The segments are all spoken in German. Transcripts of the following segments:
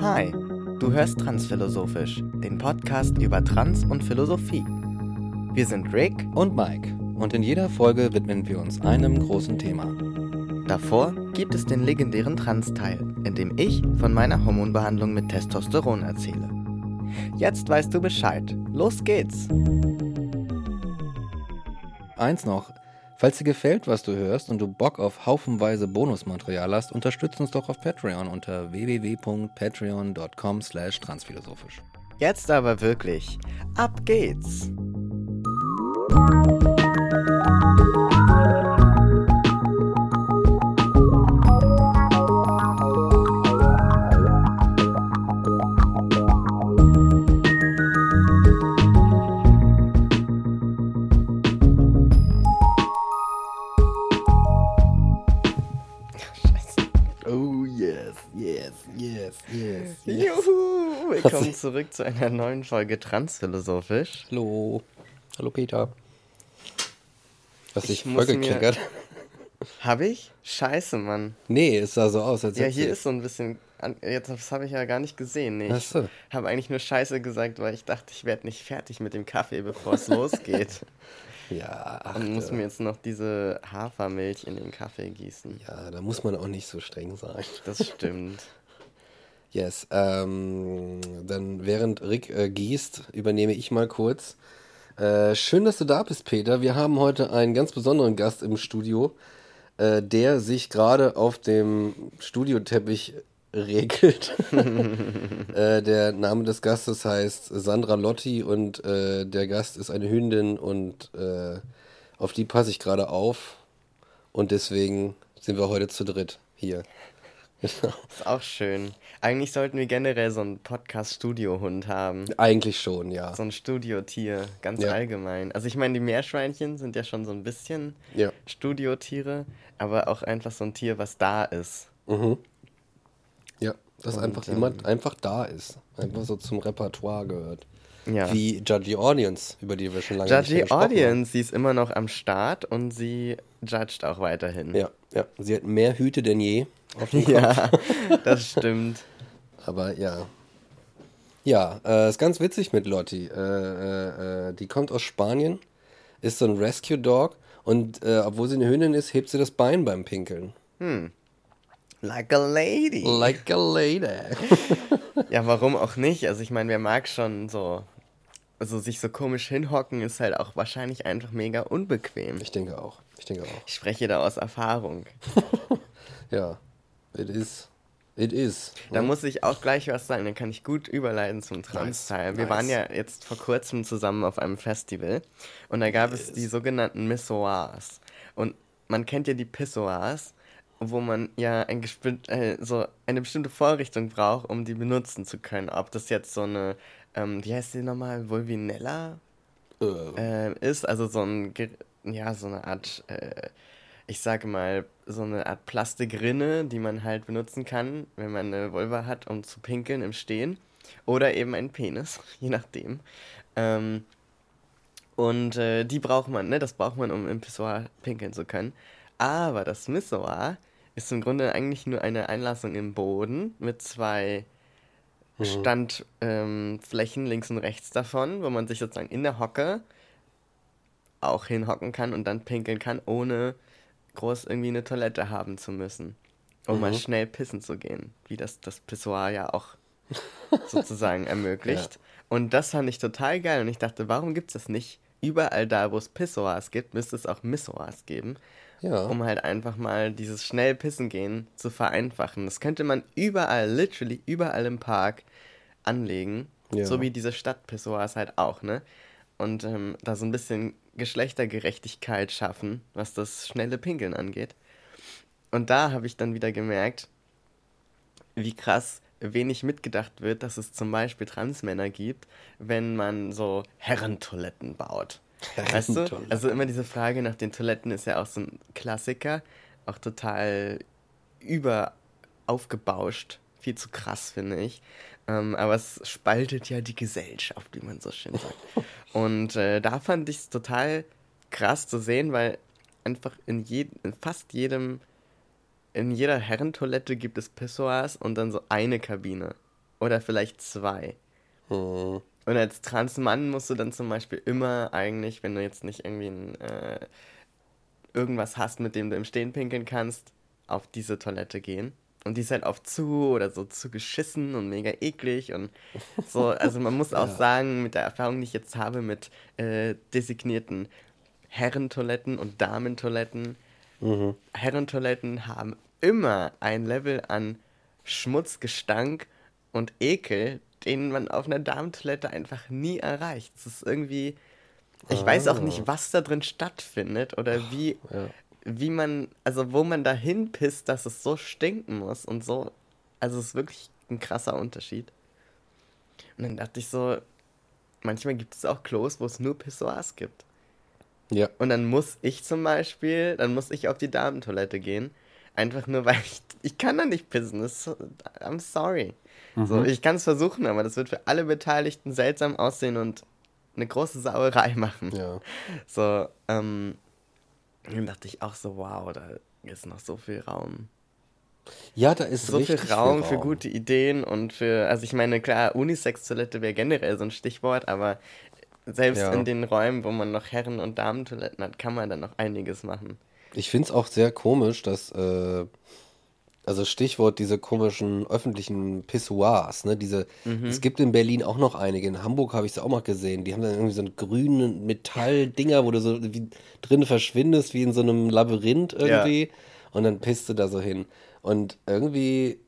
Hi, du hörst Transphilosophisch, den Podcast über Trans und Philosophie. Wir sind Rick und Mike und in jeder Folge widmen wir uns einem großen Thema. Davor gibt es den legendären Trans-Teil, in dem ich von meiner Hormonbehandlung mit Testosteron erzähle. Jetzt weißt du Bescheid. Los geht's! Eins noch. Falls dir gefällt, was du hörst und du Bock auf haufenweise Bonusmaterial hast, unterstützt uns doch auf Patreon unter www.patreon.com slash transphilosophisch. Jetzt aber wirklich. Ab geht's! Zurück zu einer neuen Folge Transphilosophisch. Hallo. Hallo Peter. Hast dich voll geklickert? Hab ich? Scheiße, Mann. Nee, es sah so aus, als Ja, hier ist so ein bisschen. Jetzt das habe ich ja gar nicht gesehen. Nee, ich so. habe eigentlich nur Scheiße gesagt, weil ich dachte, ich werde nicht fertig mit dem Kaffee, bevor es losgeht. Ja. Ach, Und muss mir jetzt noch diese Hafermilch in den Kaffee gießen. Ja, da muss man auch nicht so streng sein. Das stimmt. Yes. Ähm, dann während Rick äh, gießt, übernehme ich mal kurz. Äh, schön, dass du da bist, Peter. Wir haben heute einen ganz besonderen Gast im Studio, äh, der sich gerade auf dem Studioteppich regelt. äh, der Name des Gastes heißt Sandra Lotti und äh, der Gast ist eine Hündin und äh, auf die passe ich gerade auf. Und deswegen sind wir heute zu dritt hier. Genau. Ist auch schön. Eigentlich sollten wir generell so einen Podcast-Studio-Hund haben. Eigentlich schon, ja. So ein Studiotier, ganz ja. allgemein. Also ich meine, die Meerschweinchen sind ja schon so ein bisschen ja. Studiotiere, aber auch einfach so ein Tier, was da ist. Mhm. Ja, das Und, einfach ähm, jemand einfach da ist. Einfach so zum Repertoire gehört. Ja. Wie Judgy Audience, über die wir schon lange Judgy nicht gesprochen Audience, haben. sie ist immer noch am Start und sie judgt auch weiterhin. Ja, ja. Sie hat mehr Hüte denn je. Ja, das stimmt. Aber ja. Ja, äh, ist ganz witzig mit Lotti. Äh, äh, äh, die kommt aus Spanien, ist so ein Rescue Dog und äh, obwohl sie eine Hündin ist, hebt sie das Bein beim Pinkeln. Hm. Like a lady. Like a lady. ja, warum auch nicht? Also ich meine, wer mag schon so also sich so komisch hinhocken ist halt auch wahrscheinlich einfach mega unbequem. Ich denke auch. Ich denke auch. Ich spreche da aus Erfahrung. ja, it is. It is. Da muss ich auch gleich was sagen, dann kann ich gut überleiten zum Trans-Teil. Nice, Wir nice. waren ja jetzt vor kurzem zusammen auf einem Festival und da gab yes. es die sogenannten Missoirs. Und man kennt ja die Pissoirs, wo man ja ein äh, so eine bestimmte Vorrichtung braucht, um die benutzen zu können. Ob das jetzt so eine ähm, wie heißt die nochmal, Volvinella äh. äh, ist, also so ein, ja, so eine Art, äh, ich sage mal, so eine Art Plastikrinne, die man halt benutzen kann, wenn man eine Vulva hat, um zu pinkeln im Stehen. Oder eben ein Penis, je nachdem. Ähm, und äh, die braucht man, ne? Das braucht man, um im Pissoir pinkeln zu können. Aber das Missoir ist im Grunde eigentlich nur eine Einlassung im Boden mit zwei Mhm. Standflächen ähm, links und rechts davon, wo man sich sozusagen in der Hocke auch hinhocken kann und dann pinkeln kann, ohne groß irgendwie eine Toilette haben zu müssen. Um mhm. mal schnell pissen zu gehen, wie das das Pissoir ja auch sozusagen ermöglicht. Ja. Und das fand ich total geil und ich dachte, warum gibt es das nicht? Überall da, wo es Pissoirs gibt, müsste es auch Missoirs geben. Ja. Um halt einfach mal dieses schnell pissen gehen zu vereinfachen. Das könnte man überall, literally überall im Park anlegen. Ja. So wie diese Stadtpissoirs halt auch, ne? Und ähm, da so ein bisschen Geschlechtergerechtigkeit schaffen, was das schnelle Pinkeln angeht. Und da habe ich dann wieder gemerkt, wie krass wenig mitgedacht wird, dass es zum Beispiel Transmänner gibt, wenn man so Herrentoiletten baut. Weißt du? Also immer diese Frage nach den Toiletten ist ja auch so ein Klassiker, auch total über aufgebauscht, viel zu krass, finde ich. Ähm, aber es spaltet ja die Gesellschaft, wie man so schön sagt. Und äh, da fand ich es total krass zu sehen, weil einfach in, je in fast jedem in jeder Herrentoilette gibt es Pissoirs und dann so eine Kabine. Oder vielleicht zwei. Mhm. Und als Transmann musst du dann zum Beispiel immer eigentlich, wenn du jetzt nicht irgendwie ein, äh, irgendwas hast, mit dem du im Stehen pinkeln kannst, auf diese Toilette gehen. Und die ist halt oft zu oder so zu geschissen und mega eklig und so. Also man muss auch ja. sagen, mit der Erfahrung, die ich jetzt habe mit äh, designierten Herrentoiletten und Damentoiletten, mhm. Herrentoiletten haben immer ein Level an Schmutz, Gestank und Ekel, den man auf einer Damentoilette einfach nie erreicht. Es ist irgendwie. Ich ah. weiß auch nicht, ah. was da drin stattfindet oder wie, ja. wie man, also wo man da hinpisst, dass es so stinken muss und so. Also es ist wirklich ein krasser Unterschied. Und dann dachte ich so, manchmal gibt es auch Klos, wo es nur Pissoirs gibt. Ja. Und dann muss ich zum Beispiel, dann muss ich auf die Damentoilette gehen. Einfach nur, weil ich, ich kann da nicht pissen. Das, I'm sorry. Mhm. So, ich kann es versuchen, aber das wird für alle Beteiligten seltsam aussehen und eine große Sauerei machen. Ja. So, ähm, dann dachte ich auch so, wow, da ist noch so viel Raum. Ja, da ist so viel Raum, viel Raum für gute Ideen und für, also ich meine, klar, Unisex-Toilette wäre generell so ein Stichwort, aber selbst ja. in den Räumen, wo man noch Herren- und Damentoiletten hat, kann man dann noch einiges machen. Ich finde es auch sehr komisch, dass, äh, also Stichwort diese komischen öffentlichen Pissoirs, ne, diese, mhm. es gibt in Berlin auch noch einige, in Hamburg habe ich es auch mal gesehen, die haben dann irgendwie so einen grünen Metalldinger, wo du so wie drin verschwindest, wie in so einem Labyrinth irgendwie, ja. und dann pisst du da so hin. Und irgendwie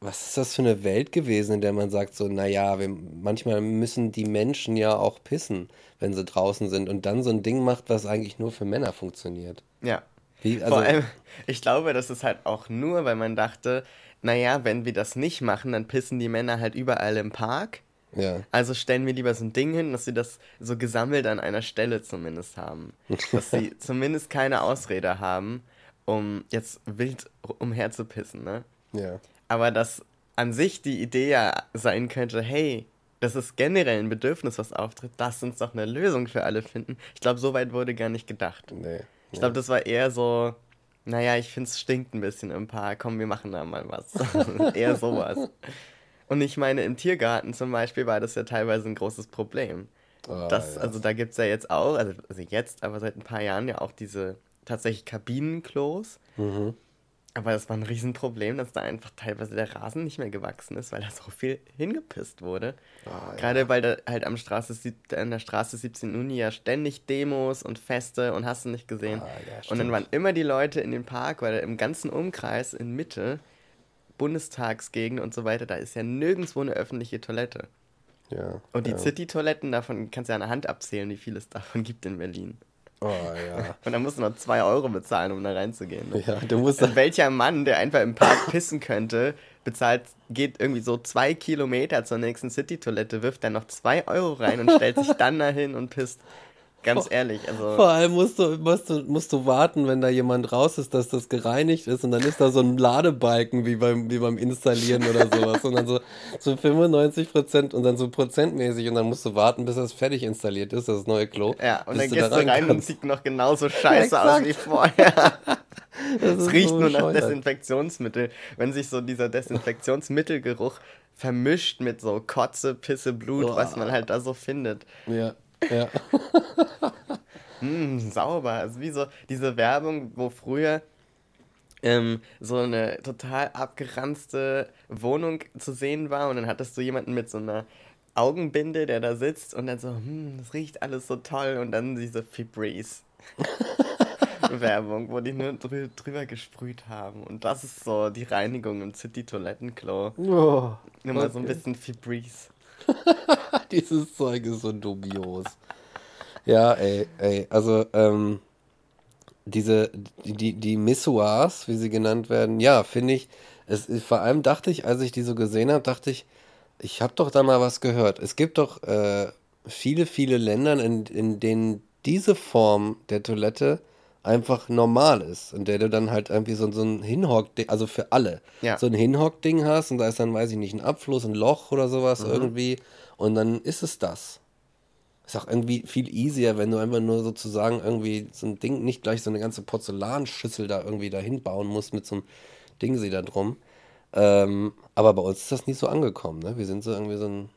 was ist das für eine Welt gewesen, in der man sagt so, naja, wir, manchmal müssen die Menschen ja auch pissen, wenn sie draußen sind und dann so ein Ding macht, was eigentlich nur für Männer funktioniert. Ja. Wie, also, Vor allem, ich glaube, das ist halt auch nur, weil man dachte, naja, wenn wir das nicht machen, dann pissen die Männer halt überall im Park. Ja. Also stellen wir lieber so ein Ding hin, dass sie das so gesammelt an einer Stelle zumindest haben. dass sie zumindest keine Ausrede haben, um jetzt wild umherzupissen, ne? Ja. Aber dass an sich die Idee ja sein könnte, hey, das ist generell ein Bedürfnis, was auftritt, lass uns doch eine Lösung für alle finden. Ich glaube, so weit wurde gar nicht gedacht. Nee. Ich glaube, das war eher so, naja, ich finde es stinkt ein bisschen im Park, komm, wir machen da mal was. eher sowas. Und ich meine, im Tiergarten zum Beispiel war das ja teilweise ein großes Problem. Oh, das, yes. Also da gibt es ja jetzt auch, also, also jetzt, aber seit ein paar Jahren ja auch diese tatsächlich Kabinenklos. Mhm. Aber das war ein Riesenproblem, dass da einfach teilweise der Rasen nicht mehr gewachsen ist, weil da so viel hingepisst wurde. Oh, Gerade ja. weil da halt am Straße, an der Straße 17 Uni ja ständig Demos und Feste und hast du nicht gesehen. Oh, ja, und dann waren immer die Leute in dem Park, weil im ganzen Umkreis in Mitte, Bundestagsgegend und so weiter, da ist ja nirgendwo eine öffentliche Toilette. Ja. Und die ja. City-Toiletten, davon kannst du ja an der Hand abzählen, wie viel es davon gibt in Berlin. Oh ja. Und dann musst du noch zwei Euro bezahlen, um da reinzugehen. Ja, du musst. Und welcher Mann, der einfach im Park pissen könnte, bezahlt, geht irgendwie so zwei Kilometer zur nächsten City-Toilette, wirft dann noch zwei Euro rein und stellt sich dann dahin und pisst. Ganz ehrlich, also. Vor allem musst du, musst, du, musst du warten, wenn da jemand raus ist, dass das gereinigt ist und dann ist da so ein Ladebalken wie beim, wie beim Installieren oder sowas. Und dann so, so 95 Prozent und dann so prozentmäßig und dann musst du warten, bis das fertig installiert ist, das neue Klo. Ja, und dann gehst du rein kannst. und sieht noch genauso scheiße aus wie vorher. es riecht so nur nach Desinfektionsmittel. Wenn sich so dieser Desinfektionsmittelgeruch vermischt mit so Kotze, Pisse, Blut, Boah. was man halt da so findet. Ja. Ja. mm, sauber. Also wie so diese Werbung, wo früher ähm, so eine total abgeranzte Wohnung zu sehen war und dann hattest du jemanden mit so einer Augenbinde, der da sitzt und dann so, hm, das riecht alles so toll und dann diese Febreze. Werbung, wo die nur drü drüber gesprüht haben. Und das ist so die Reinigung im City-Toilettenklo. Oh, Immer okay. so ein bisschen Febreze. Dieses Zeug ist so dubios. Ja, ey, ey, also, ähm, diese, die, die Missoirs, wie sie genannt werden, ja, finde ich, es, vor allem dachte ich, als ich die so gesehen habe, dachte ich, ich habe doch da mal was gehört. Es gibt doch äh, viele, viele Länder, in, in denen diese Form der Toilette einfach normal ist, in der du dann halt irgendwie so, so ein Hinhock-Ding, also für alle, ja. so ein Hinhock-Ding hast und da ist dann, weiß ich nicht, ein Abfluss, ein Loch oder sowas mhm. irgendwie und dann ist es das. Ist auch irgendwie viel easier, wenn du einfach nur sozusagen irgendwie so ein Ding, nicht gleich so eine ganze Porzellanschüssel da irgendwie dahin bauen musst mit so einem Ding sie da drum. Ähm, aber bei uns ist das nicht so angekommen, ne? Wir sind so irgendwie so ein,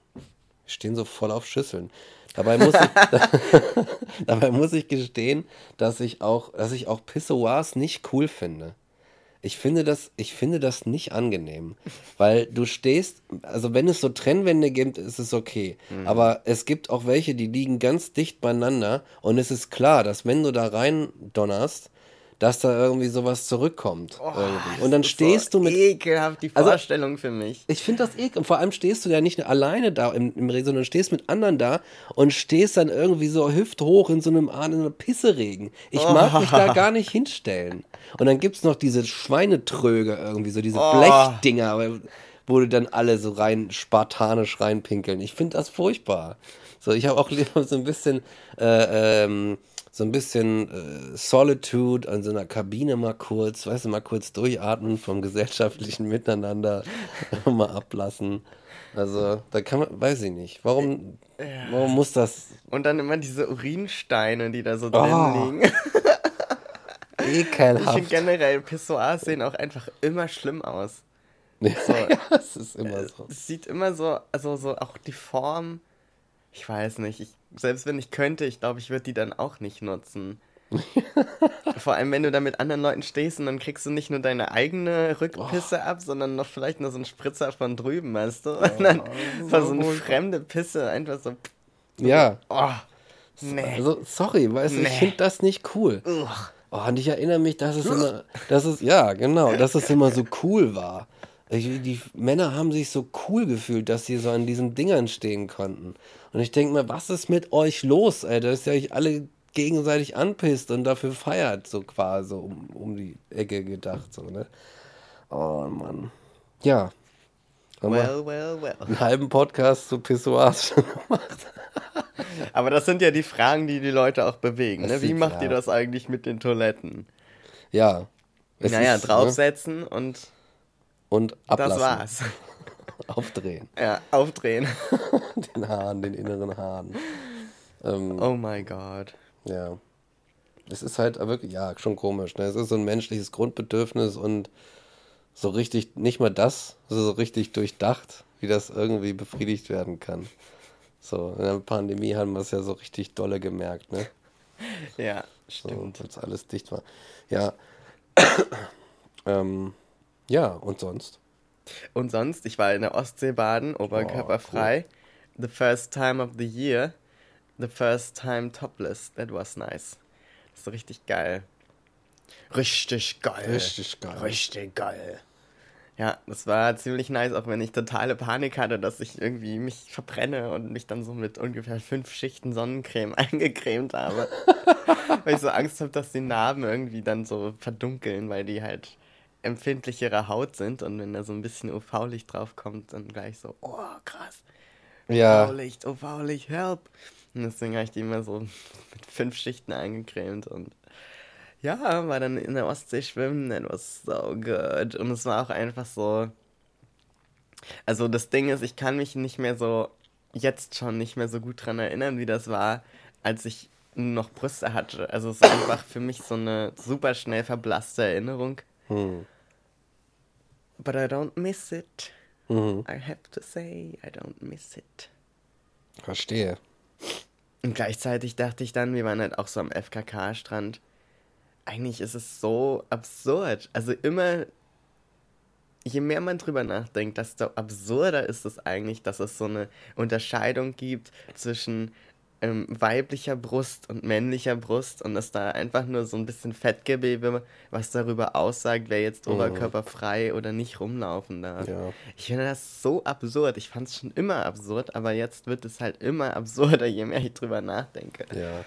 stehen so voll auf Schüsseln. Dabei muss ich, dabei muss ich gestehen, dass ich auch, dass ich auch Pissoirs nicht cool finde. Ich finde das, ich finde das nicht angenehm, weil du stehst, also wenn es so Trennwände gibt, ist es okay. Mhm. Aber es gibt auch welche, die liegen ganz dicht beieinander und es ist klar, dass wenn du da rein donnerst, dass da irgendwie sowas zurückkommt. Oh, und dann stehst so du mit. Ekelhaft die also, Vorstellung also, für mich. Ich finde das ekelhaft. Und vor allem stehst du ja nicht alleine da im, im Regen, sondern stehst mit anderen da und stehst dann irgendwie so hüfthoch in so einem in einer Pisseregen. Ich oh. mag mich da gar nicht hinstellen. Und dann gibt es noch diese Schweinetröge irgendwie, so diese oh. Blechdinger, wo du dann alle so rein spartanisch reinpinkeln. Ich finde das furchtbar. So, ich habe auch so ein bisschen. Äh, ähm, so ein bisschen äh, Solitude an so einer Kabine mal kurz, weißt du, mal kurz durchatmen vom gesellschaftlichen Miteinander, mal ablassen. Also, da kann man, weiß ich nicht, warum, ja. warum muss das. Und dann immer diese Urinsteine, die da so drin oh. liegen. Ekelhaft. Ich finde generell, Pissoirs sehen auch einfach immer schlimm aus. Ja, so, ja, es ist immer so. Es sieht immer so, also so auch die Form, ich weiß nicht, ich selbst wenn ich könnte, ich glaube, ich würde die dann auch nicht nutzen. Vor allem, wenn du da mit anderen Leuten stehst und dann kriegst du nicht nur deine eigene Rückpisse oh. ab, sondern noch vielleicht noch so einen Spritzer von drüben, weißt du? Und dann oh, so, so eine fremde Pisse einfach so. Ja. Oh, nee. Also, sorry, weißt du, nee. ich finde das nicht cool. Oh, und ich erinnere mich, dass es immer, dass es, ja, genau, dass es immer so cool war. Die Männer haben sich so cool gefühlt, dass sie so an diesen Dingern stehen konnten. Und ich denke mir, was ist mit euch los, ey? Dass ihr euch alle gegenseitig anpisst und dafür feiert, so quasi um, um die Ecke gedacht, so, ne? Oh Mann. Ja. well, well, well. Einen halben Podcast zu Pissoirs schon gemacht. Aber das sind ja die Fragen, die die Leute auch bewegen. Ne? Wie macht klar. ihr das eigentlich mit den Toiletten? Ja. Naja, ist, ne? draufsetzen ne? und und ablassen. Das war's. Aufdrehen. Ja, aufdrehen. den Haaren, den inneren Haaren. Ähm, oh mein Gott. Ja. Es ist halt wirklich, ja, schon komisch. Ne? Es ist so ein menschliches Grundbedürfnis und so richtig, nicht mal das, so richtig durchdacht, wie das irgendwie befriedigt werden kann. So, in der Pandemie haben wir es ja so richtig dolle gemerkt, ne? Ja, stimmt. So, als alles dicht war. Ja. ähm, ja, und sonst? Und sonst, ich war in der Ostsee baden, oberkörperfrei. Oh, cool. The first time of the year. The first time topless. That was nice. Das ist richtig geil. Richtig geil. Richtig geil. Richtig geil. Ja, das war ziemlich nice, auch wenn ich totale Panik hatte, dass ich irgendwie mich verbrenne und mich dann so mit ungefähr fünf Schichten Sonnencreme eingecremt habe. weil ich so Angst habe, dass die Narben irgendwie dann so verdunkeln, weil die halt empfindlichere Haut sind und wenn da so ein bisschen UV-Licht draufkommt, dann gleich so, oh krass. Ja. UV-Licht, UV-Licht, help. Und deswegen habe ich die immer so mit fünf Schichten eingecremt und ja, war dann in der Ostsee schwimmen, that was so good. Und es war auch einfach so. Also das Ding ist, ich kann mich nicht mehr so, jetzt schon nicht mehr so gut dran erinnern, wie das war, als ich noch Brüste hatte. Also es ist einfach für mich so eine super schnell verblasste Erinnerung. Hm. But I don't miss it. Mhm. I have to say, I don't miss it. Verstehe. Und gleichzeitig dachte ich dann, wir waren halt auch so am FKK-Strand. Eigentlich ist es so absurd. Also immer, je mehr man drüber nachdenkt, desto absurder ist es eigentlich, dass es so eine Unterscheidung gibt zwischen ähm, weiblicher Brust und männlicher Brust und dass da einfach nur so ein bisschen Fettgewebe, was darüber aussagt, wer jetzt mhm. oberkörperfrei oder nicht rumlaufen darf. Ja. Ich finde das so absurd. Ich fand es schon immer absurd, aber jetzt wird es halt immer absurder, je mehr ich drüber nachdenke. Ja.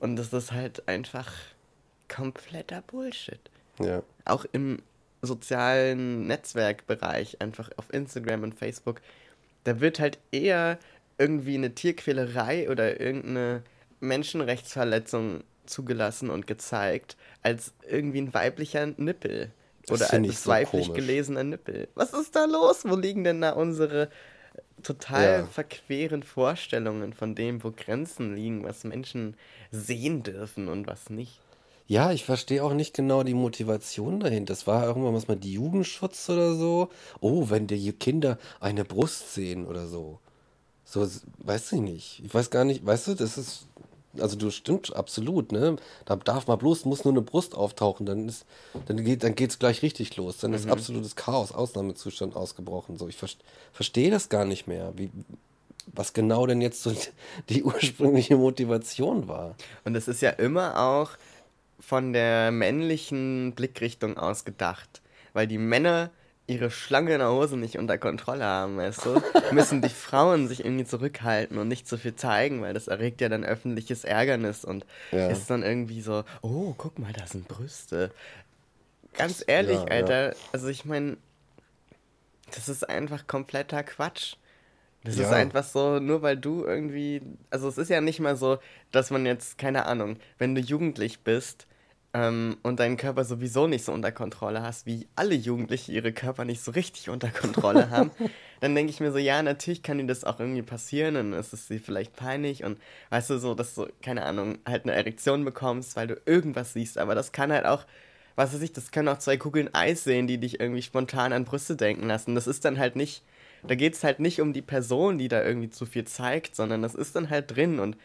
Und das ist halt einfach kompletter Bullshit. Ja. Auch im sozialen Netzwerkbereich, einfach auf Instagram und Facebook, da wird halt eher irgendwie eine Tierquälerei oder irgendeine Menschenrechtsverletzung zugelassen und gezeigt, als irgendwie ein weiblicher Nippel. Oder ein so weiblich komisch. gelesener Nippel. Was ist da los? Wo liegen denn da unsere total ja. verqueren Vorstellungen von dem, wo Grenzen liegen, was Menschen sehen dürfen und was nicht. Ja, ich verstehe auch nicht genau die Motivation dahinter. Das war irgendwann was mit Jugendschutz oder so. Oh, wenn die Kinder eine Brust sehen oder so. So, weiß ich nicht. Ich weiß gar nicht, weißt du, das ist, also du stimmt absolut, ne? Da darf mal bloß, muss nur eine Brust auftauchen, dann ist, dann geht, dann geht's gleich richtig los. Dann mhm. ist absolutes Chaos, Ausnahmezustand ausgebrochen. So, ich ver verstehe das gar nicht mehr, wie, was genau denn jetzt so die ursprüngliche Motivation war. Und es ist ja immer auch von der männlichen Blickrichtung aus gedacht, weil die Männer ihre Schlange in der Hose nicht unter Kontrolle haben, weißt du, müssen die Frauen sich irgendwie zurückhalten und nicht zu viel zeigen, weil das erregt ja dann öffentliches Ärgernis und ja. ist dann irgendwie so, oh, guck mal, da sind Brüste. Ganz ehrlich, ja, Alter, ja. also ich meine, das ist einfach kompletter Quatsch. Das ist einfach so, nur weil du irgendwie, also es ist ja nicht mal so, dass man jetzt, keine Ahnung, wenn du jugendlich bist, ähm, und deinen Körper sowieso nicht so unter Kontrolle hast, wie alle Jugendliche ihre Körper nicht so richtig unter Kontrolle haben, dann denke ich mir so, ja, natürlich kann dir das auch irgendwie passieren und es ist dir vielleicht peinlich und weißt du, so, dass du, keine Ahnung, halt eine Erektion bekommst, weil du irgendwas siehst, aber das kann halt auch, was weiß ich, das können auch zwei Kugeln Eis sehen, die dich irgendwie spontan an Brüste denken lassen. Das ist dann halt nicht, da geht es halt nicht um die Person, die da irgendwie zu viel zeigt, sondern das ist dann halt drin und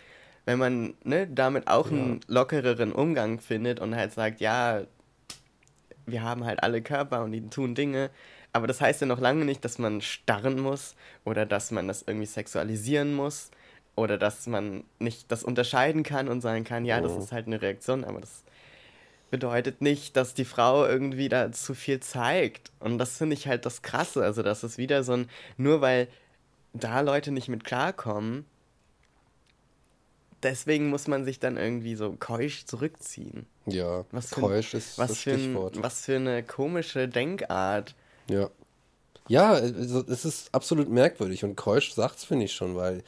wenn man ne, damit auch ja. einen lockereren Umgang findet und halt sagt, ja, wir haben halt alle Körper und die tun Dinge, aber das heißt ja noch lange nicht, dass man starren muss oder dass man das irgendwie sexualisieren muss oder dass man nicht das unterscheiden kann und sagen kann, ja, das oh. ist halt eine Reaktion, aber das bedeutet nicht, dass die Frau irgendwie da zu viel zeigt. Und das finde ich halt das Krasse. Also, das ist wieder so ein, nur weil da Leute nicht mit klarkommen, deswegen muss man sich dann irgendwie so keusch zurückziehen. Ja, was keusch ist was das Stichwort. Ein, was für eine komische Denkart. Ja. Ja, also es ist absolut merkwürdig und keusch sagt's, finde ich schon, weil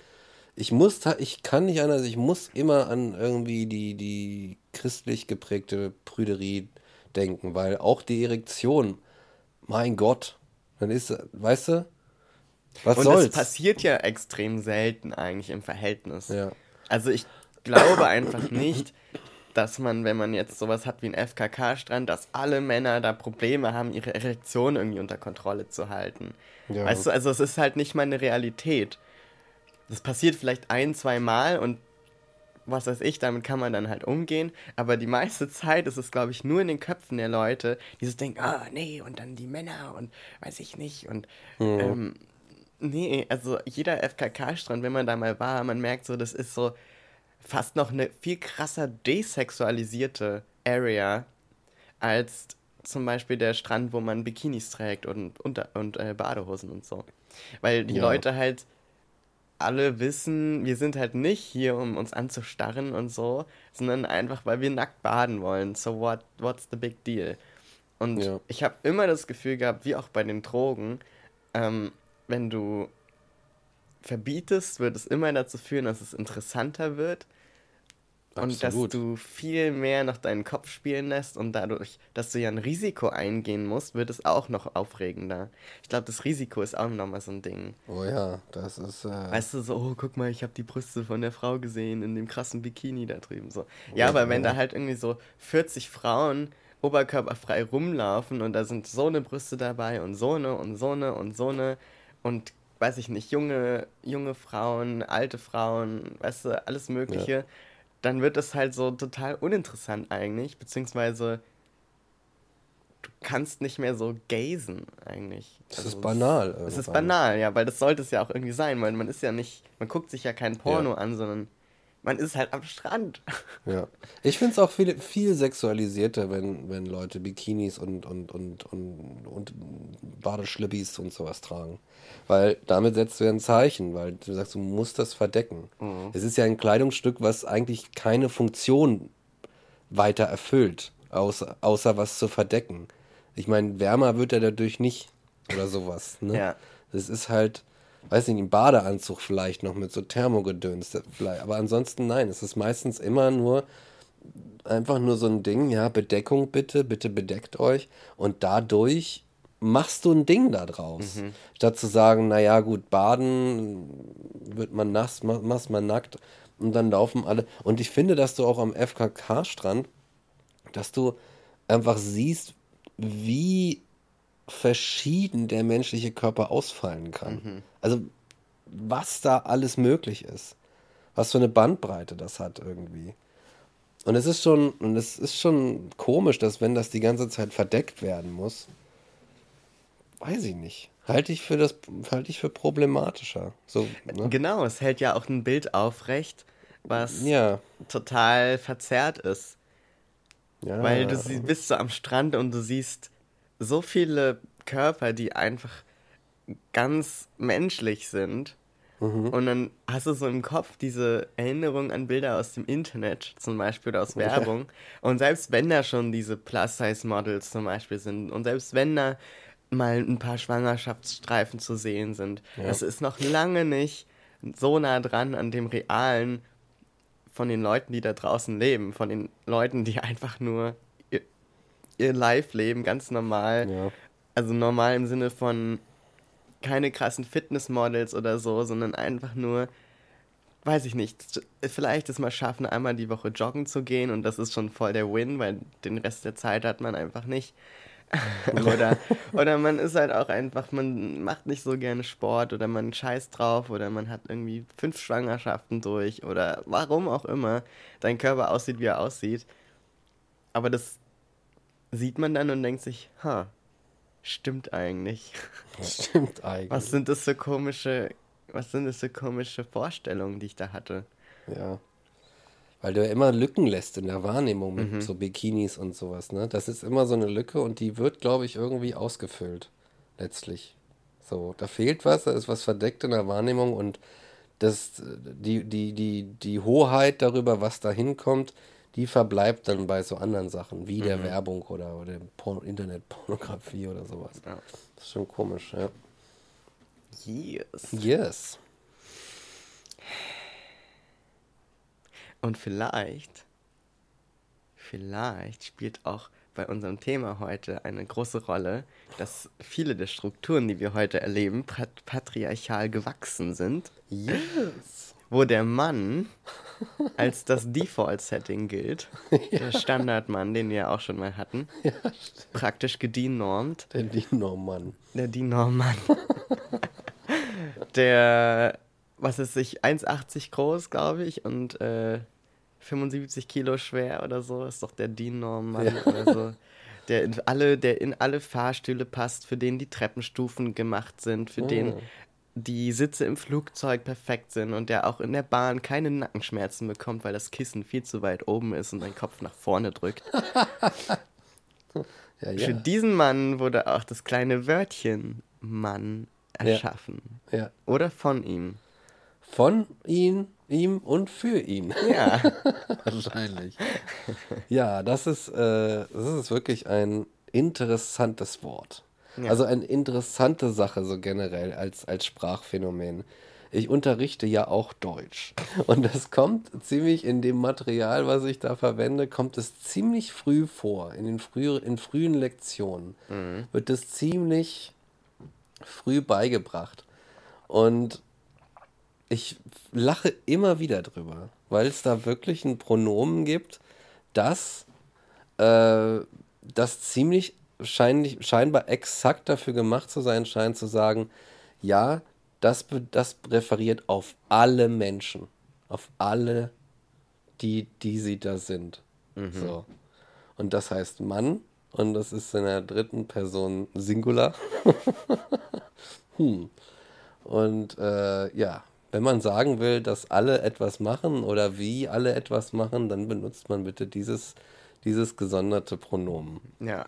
ich muss, ich kann nicht anders, ich muss immer an irgendwie die, die christlich geprägte Prüderie denken, weil auch die Erektion, mein Gott, dann ist, weißt du, was und soll's? das passiert ja extrem selten eigentlich im Verhältnis. Ja. Also ich glaube einfach nicht, dass man, wenn man jetzt sowas hat wie ein FKK-Strand, dass alle Männer da Probleme haben, ihre Erektion irgendwie unter Kontrolle zu halten. Ja. Weißt du, also es ist halt nicht mal eine Realität. Das passiert vielleicht ein, zwei Mal und was weiß ich, damit kann man dann halt umgehen. Aber die meiste Zeit ist es, glaube ich, nur in den Köpfen der Leute, die so denken, ah, nee, und dann die Männer und weiß ich nicht. Und mhm. ähm, Nee, also jeder FKK-Strand, wenn man da mal war, man merkt so, das ist so fast noch eine viel krasser desexualisierte Area als zum Beispiel der Strand, wo man Bikinis trägt und, und, und äh, Badehosen und so. Weil die ja. Leute halt alle wissen, wir sind halt nicht hier, um uns anzustarren und so, sondern einfach, weil wir nackt baden wollen. So what, what's the big deal? Und ja. ich habe immer das Gefühl gehabt, wie auch bei den Drogen, ähm, wenn du verbietest, wird es immer dazu führen, dass es interessanter wird. Absolut. Und dass du viel mehr nach deinen Kopf spielen lässt und dadurch, dass du ja ein Risiko eingehen musst, wird es auch noch aufregender. Ich glaube, das Risiko ist auch nochmal so ein Ding. Oh ja, das ist. Äh... Weißt du, so, oh, guck mal, ich habe die Brüste von der Frau gesehen in dem krassen Bikini da drüben. So. Ja, oh, aber wenn da halt irgendwie so 40 Frauen oberkörperfrei rumlaufen und da sind so eine Brüste dabei und so eine und so eine und so eine und weiß ich nicht, junge, junge Frauen, alte Frauen, weißt du, alles Mögliche, ja. dann wird das halt so total uninteressant eigentlich, beziehungsweise du kannst nicht mehr so gazen eigentlich. Es also ist banal. Es ist banal, ja, weil das sollte es ja auch irgendwie sein, weil man ist ja nicht, man guckt sich ja kein Porno ja. an, sondern man ist halt am Strand. Ja. Ich finde es auch viel, viel sexualisierter, wenn, wenn Leute Bikinis und, und, und, und, und Badeschlippis und sowas tragen. Weil damit setzt du ja ein Zeichen, weil du sagst, du musst das verdecken. Mhm. Es ist ja ein Kleidungsstück, was eigentlich keine Funktion weiter erfüllt, außer, außer was zu verdecken. Ich meine, wärmer wird er dadurch nicht oder sowas. Ne? Ja. Das ist halt weiß nicht, einen Badeanzug vielleicht noch mit so Thermogedöns vielleicht. Aber ansonsten nein, es ist meistens immer nur einfach nur so ein Ding, ja, Bedeckung bitte, bitte bedeckt euch. Und dadurch machst du ein Ding da draus. Mhm. Statt zu sagen, naja, gut, baden wird man nass, machst man nackt und dann laufen alle. Und ich finde, dass du auch am FKK-Strand, dass du einfach siehst, wie verschieden der menschliche Körper ausfallen kann. Mhm. Also was da alles möglich ist. Was für eine Bandbreite das hat irgendwie. Und es ist schon, und es ist schon komisch, dass wenn das die ganze Zeit verdeckt werden muss, weiß ich nicht. Halte ich für das, halte ich für problematischer. So, ne? Genau, es hält ja auch ein Bild aufrecht, was ja. total verzerrt ist. Ja. Weil du bist so am Strand und du siehst so viele Körper, die einfach ganz menschlich sind. Mhm. Und dann hast du so im Kopf diese Erinnerung an Bilder aus dem Internet zum Beispiel oder aus Werbung. Und selbst wenn da schon diese Plus-Size-Models zum Beispiel sind und selbst wenn da mal ein paar Schwangerschaftsstreifen zu sehen sind, ja. das ist noch lange nicht so nah dran an dem Realen von den Leuten, die da draußen leben, von den Leuten, die einfach nur ihr, ihr Live-Leben ganz normal, ja. also normal im Sinne von keine krassen Fitnessmodels oder so, sondern einfach nur, weiß ich nicht, vielleicht es mal schaffen, einmal die Woche joggen zu gehen und das ist schon voll der Win, weil den Rest der Zeit hat man einfach nicht. oder, oder man ist halt auch einfach, man macht nicht so gerne Sport oder man scheißt drauf oder man hat irgendwie fünf Schwangerschaften durch oder warum auch immer dein Körper aussieht, wie er aussieht. Aber das sieht man dann und denkt sich, ha, Stimmt eigentlich. Stimmt eigentlich. Was sind das für komische, was sind das für komische Vorstellungen, die ich da hatte? Ja. Weil du ja immer Lücken lässt in der Wahrnehmung mit mhm. so Bikinis und sowas, ne? Das ist immer so eine Lücke und die wird, glaube ich, irgendwie ausgefüllt. Letztlich. So, da fehlt was, da ist was verdeckt in der Wahrnehmung und das, die, die, die, die Hoheit darüber, was da hinkommt, die verbleibt dann bei so anderen Sachen, wie mhm. der Werbung oder, oder Porno, Internetpornografie oder sowas. Ja. Das ist schon komisch, ja. Yes. Yes. Und vielleicht, vielleicht spielt auch bei unserem Thema heute eine große Rolle, dass viele der Strukturen, die wir heute erleben, patriarchal gewachsen sind. Yes. Wo der Mann als das Default-Setting gilt. Ja. Der Standardmann, den wir ja auch schon mal hatten. Ja, Praktisch gedienormt. Der DIN-Norm-Mann. Der DIN-Norm-Mann. der, was ist sich, 1,80 groß, glaube ich, und äh, 75 Kilo schwer oder so, ist doch der DIN-Norm-Mann ja. oder so. Der in, alle, der in alle Fahrstühle passt, für den die Treppenstufen gemacht sind, für oh. den die Sitze im Flugzeug perfekt sind und der auch in der Bahn keine Nackenschmerzen bekommt, weil das Kissen viel zu weit oben ist und dein Kopf nach vorne drückt. ja, ja. Für diesen Mann wurde auch das kleine Wörtchen Mann erschaffen. Ja. Oder von ihm. Von ihm, ihm und für ihn. Ja. Wahrscheinlich. Ja, das ist, äh, das ist wirklich ein interessantes Wort. Ja. Also eine interessante Sache so generell als, als Sprachphänomen. Ich unterrichte ja auch Deutsch. Und das kommt ziemlich in dem Material, was ich da verwende, kommt es ziemlich früh vor. In den früh, in frühen Lektionen mhm. wird es ziemlich früh beigebracht. Und ich lache immer wieder drüber, weil es da wirklich ein Pronomen gibt, das, äh, das ziemlich scheinlich, scheinbar exakt dafür gemacht zu sein scheint, zu sagen, ja, das, das referiert auf alle Menschen. Auf alle, die, die sie da sind. Mhm. So. Und das heißt Mann und das ist in der dritten Person Singular. hm. Und äh, ja, wenn man sagen will, dass alle etwas machen oder wie alle etwas machen, dann benutzt man bitte dieses, dieses gesonderte Pronomen. Ja.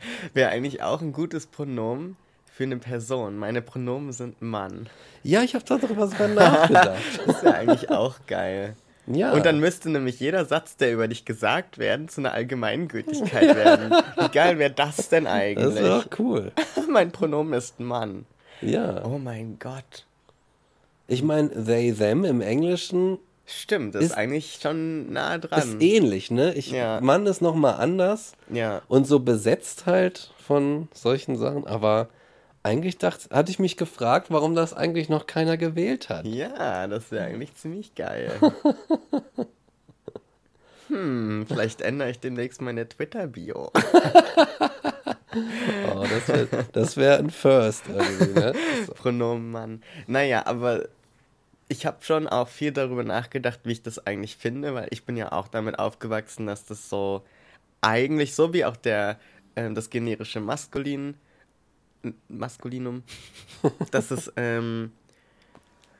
Wäre eigentlich auch ein gutes Pronomen für eine Person. Meine Pronomen sind Mann. Ja, ich habe darüber sogar nachgedacht. das wäre eigentlich auch geil. Ja. Und dann müsste nämlich jeder Satz, der über dich gesagt werden, zu einer Allgemeingültigkeit werden. Wie geil wäre das denn eigentlich? Das ist doch cool. mein Pronomen ist Mann. Ja. Oh mein Gott. Ich meine, they, them im Englischen Stimmt, das ist, ist eigentlich schon nah dran. Ist ähnlich, ne? Ich, ja. Mann ist nochmal anders. Ja. Und so besetzt halt von solchen Sachen, aber eigentlich dachte, hatte ich mich gefragt, warum das eigentlich noch keiner gewählt hat. Ja, das wäre eigentlich ziemlich geil. hm, vielleicht ändere ich demnächst meine Twitter-Bio. oh, das wäre wär ein First irgendwie, ne? So. Pronomen Mann. Naja, aber ich habe schon auch viel darüber nachgedacht, wie ich das eigentlich finde, weil ich bin ja auch damit aufgewachsen, dass das so eigentlich so wie auch der äh, das generische Maskulin Maskulinum, dass es ähm,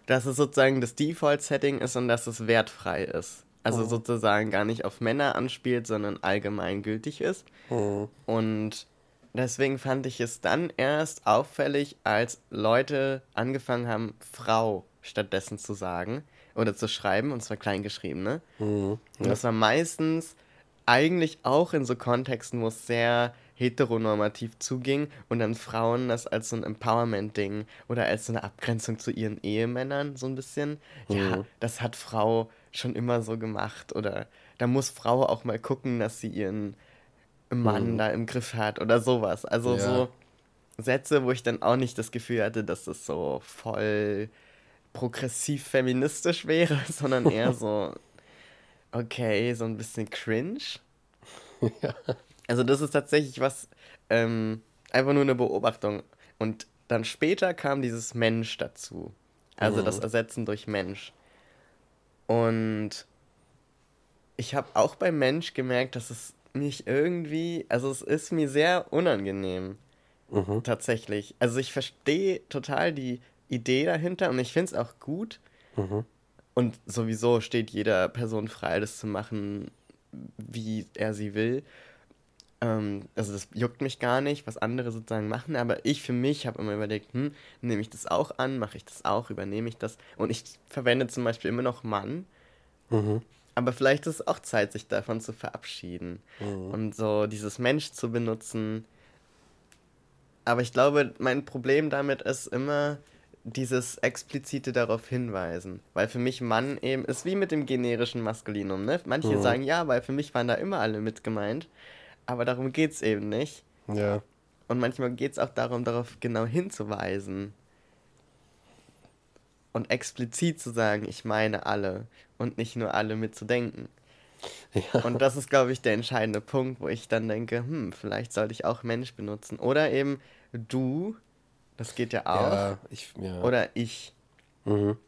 dass es sozusagen das Default-Setting ist und dass es wertfrei ist. Also oh. sozusagen gar nicht auf Männer anspielt, sondern allgemeingültig ist. Oh. Und deswegen fand ich es dann erst auffällig, als Leute angefangen haben, Frau stattdessen zu sagen oder zu schreiben, und zwar kleingeschrieben, ne? Mhm. Und das war meistens eigentlich auch in so Kontexten, wo es sehr heteronormativ zuging und dann Frauen das als so ein Empowerment-Ding oder als so eine Abgrenzung zu ihren Ehemännern so ein bisschen. Mhm. Ja, das hat Frau schon immer so gemacht oder da muss Frau auch mal gucken, dass sie ihren Mann mhm. da im Griff hat oder sowas. Also ja. so Sätze, wo ich dann auch nicht das Gefühl hatte, dass das so voll progressiv feministisch wäre, sondern eher so, okay, so ein bisschen cringe. Ja. Also das ist tatsächlich was, ähm, einfach nur eine Beobachtung. Und dann später kam dieses Mensch dazu. Also mhm. das Ersetzen durch Mensch. Und ich habe auch beim Mensch gemerkt, dass es mich irgendwie, also es ist mir sehr unangenehm. Mhm. Tatsächlich. Also ich verstehe total die Idee dahinter und ich finde es auch gut. Mhm. Und sowieso steht jeder Person frei, das zu machen, wie er sie will. Ähm, also das juckt mich gar nicht, was andere sozusagen machen, aber ich für mich habe immer überlegt, hm, nehme ich das auch an, mache ich das auch, übernehme ich das? Und ich verwende zum Beispiel immer noch Mann. Mhm. Aber vielleicht ist es auch Zeit, sich davon zu verabschieden mhm. und so dieses Mensch zu benutzen. Aber ich glaube, mein Problem damit ist immer dieses explizite darauf hinweisen. Weil für mich Mann eben ist wie mit dem generischen Maskulinum. Ne? Manche mhm. sagen ja, weil für mich waren da immer alle mit gemeint. Aber darum geht es eben nicht. Ja. Und manchmal geht es auch darum, darauf genau hinzuweisen. Und explizit zu sagen, ich meine alle. Und nicht nur alle mitzudenken. Ja. Und das ist, glaube ich, der entscheidende Punkt, wo ich dann denke, hm, vielleicht sollte ich auch Mensch benutzen. Oder eben du, das geht ja auch. Ja, ich, ja. Oder ich. Mhm.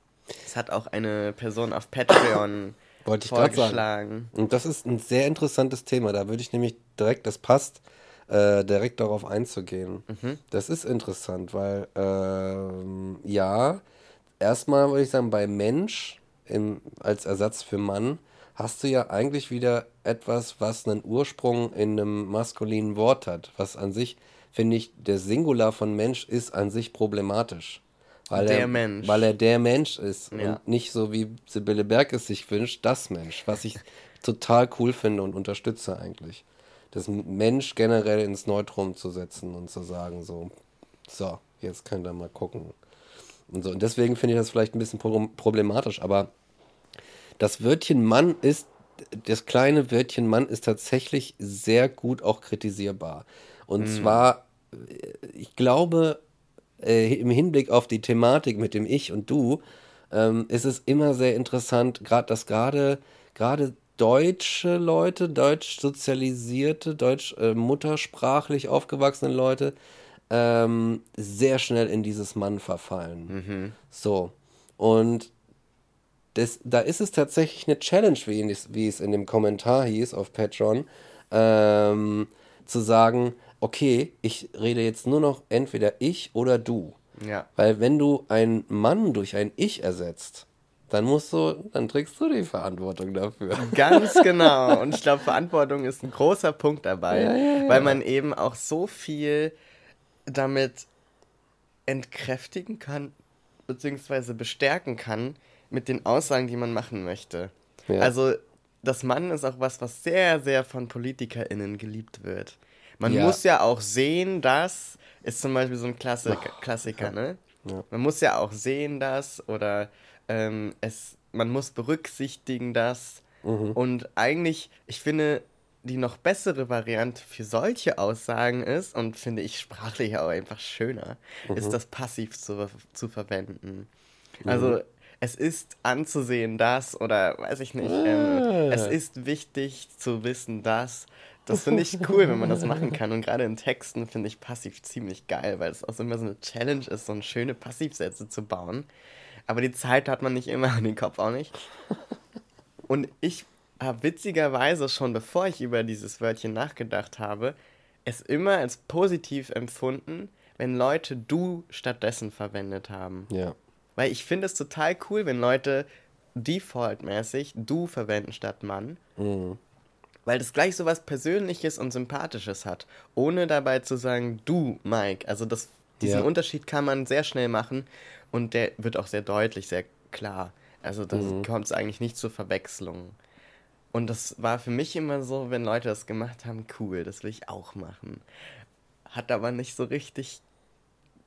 Das hat auch eine Person auf Patreon wollte ich gerade sagen. Und das ist ein sehr interessantes Thema. Da würde ich nämlich direkt, das passt, äh, direkt darauf einzugehen. Mhm. Das ist interessant, weil ähm, ja, erstmal würde ich sagen, bei Mensch im, als Ersatz für Mann hast du ja eigentlich wieder etwas, was einen Ursprung in einem maskulinen Wort hat, was an sich, finde ich, der Singular von Mensch ist an sich problematisch. Weil der er, Mensch. Weil er der Mensch ist ja. und nicht so wie Sibylle Berg es sich wünscht, das Mensch, was ich total cool finde und unterstütze eigentlich. Das Mensch generell ins Neutrum zu setzen und zu sagen, so, so, jetzt könnt ihr mal gucken. Und, so. und deswegen finde ich das vielleicht ein bisschen problematisch, aber das Wörtchen Mann ist, das kleine Wörtchen Mann ist tatsächlich sehr gut auch kritisierbar. Und mhm. zwar, ich glaube, äh, im Hinblick auf die Thematik mit dem Ich und Du, ähm, ist es immer sehr interessant, gerade dass gerade gerade deutsche Leute, deutsch sozialisierte, deutsch äh, muttersprachlich aufgewachsene Leute ähm, sehr schnell in dieses Mann verfallen. Mhm. So. Und das, da ist es tatsächlich eine Challenge, wie, wie es in dem Kommentar hieß auf Patreon, ähm, zu sagen, okay, ich rede jetzt nur noch entweder ich oder du. Ja. Weil wenn du einen Mann durch ein Ich ersetzt, dann musst du, dann trägst du die Verantwortung dafür. Ganz genau. Und ich glaube, Verantwortung ist ein großer Punkt dabei, ja, ja, ja. weil man eben auch so viel damit entkräftigen kann, beziehungsweise bestärken kann mit den Aussagen, die man machen möchte. Also, das Mann ist auch was, was sehr, sehr von PolitikerInnen geliebt wird. Man ja. muss ja auch sehen, dass, ist zum Beispiel so ein Klassik Klassiker, ne? Ja. Man muss ja auch sehen, dass, oder ähm, es man muss berücksichtigen das. Mhm. Und eigentlich, ich finde, die noch bessere Variante für solche Aussagen ist, und finde ich sprachlich auch einfach schöner, mhm. ist das passiv zu, zu verwenden. Also mhm. es ist anzusehen, dass, oder weiß ich nicht, ähm, ah. es ist wichtig zu wissen, dass. Das finde ich cool, wenn man das machen kann. Und gerade in Texten finde ich passiv ziemlich geil, weil es auch immer so eine Challenge ist, so schöne Passivsätze zu bauen. Aber die Zeit hat man nicht immer und den Kopf auch nicht. Und ich habe witzigerweise schon bevor ich über dieses Wörtchen nachgedacht habe, es immer als positiv empfunden, wenn Leute du stattdessen verwendet haben. Ja. Weil ich finde es total cool, wenn Leute defaultmäßig du verwenden statt Mann. Mhm. Weil das gleich so was Persönliches und Sympathisches hat. Ohne dabei zu sagen, du, Mike. Also das, diesen ja. Unterschied kann man sehr schnell machen und der wird auch sehr deutlich, sehr klar. Also da mhm. kommt es eigentlich nicht zur Verwechslung. Und das war für mich immer so, wenn Leute das gemacht haben, cool, das will ich auch machen. Hat aber nicht so richtig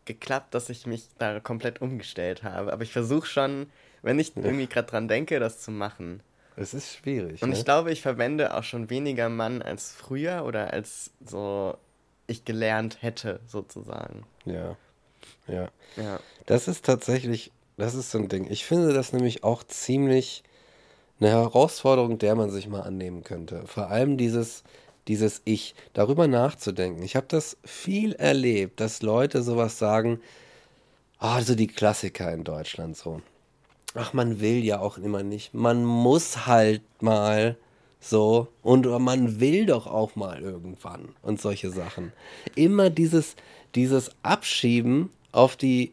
geklappt, dass ich mich da komplett umgestellt habe. Aber ich versuche schon, wenn ich irgendwie gerade dran denke, das zu machen. Es ist schwierig. Und ne? ich glaube, ich verwende auch schon weniger Mann als früher oder als so ich gelernt hätte, sozusagen. Ja. Ja. Ja. Das ist tatsächlich, das ist so ein Ding. Ich finde das nämlich auch ziemlich eine Herausforderung, der man sich mal annehmen könnte. Vor allem dieses, dieses Ich, darüber nachzudenken. Ich habe das viel erlebt, dass Leute sowas sagen, also die Klassiker in Deutschland so. Ach, man will ja auch immer nicht. Man muss halt mal so und man will doch auch mal irgendwann und solche Sachen. Immer dieses, dieses Abschieben auf die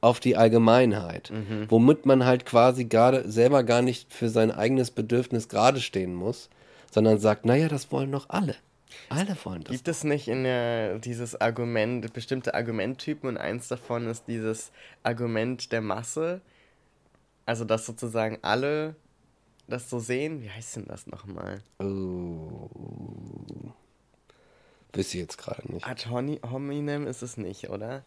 auf die Allgemeinheit, mhm. womit man halt quasi gerade selber gar nicht für sein eigenes Bedürfnis gerade stehen muss, sondern sagt, naja, das wollen doch alle. Alle wollen das. Gibt es nicht in der, dieses Argument, bestimmte Argumenttypen und eins davon ist dieses Argument der Masse? Also, dass sozusagen alle das so sehen? Wie heißt denn das nochmal? Oh. Wüsste ich jetzt gerade nicht. Ad hominem ist es nicht, oder?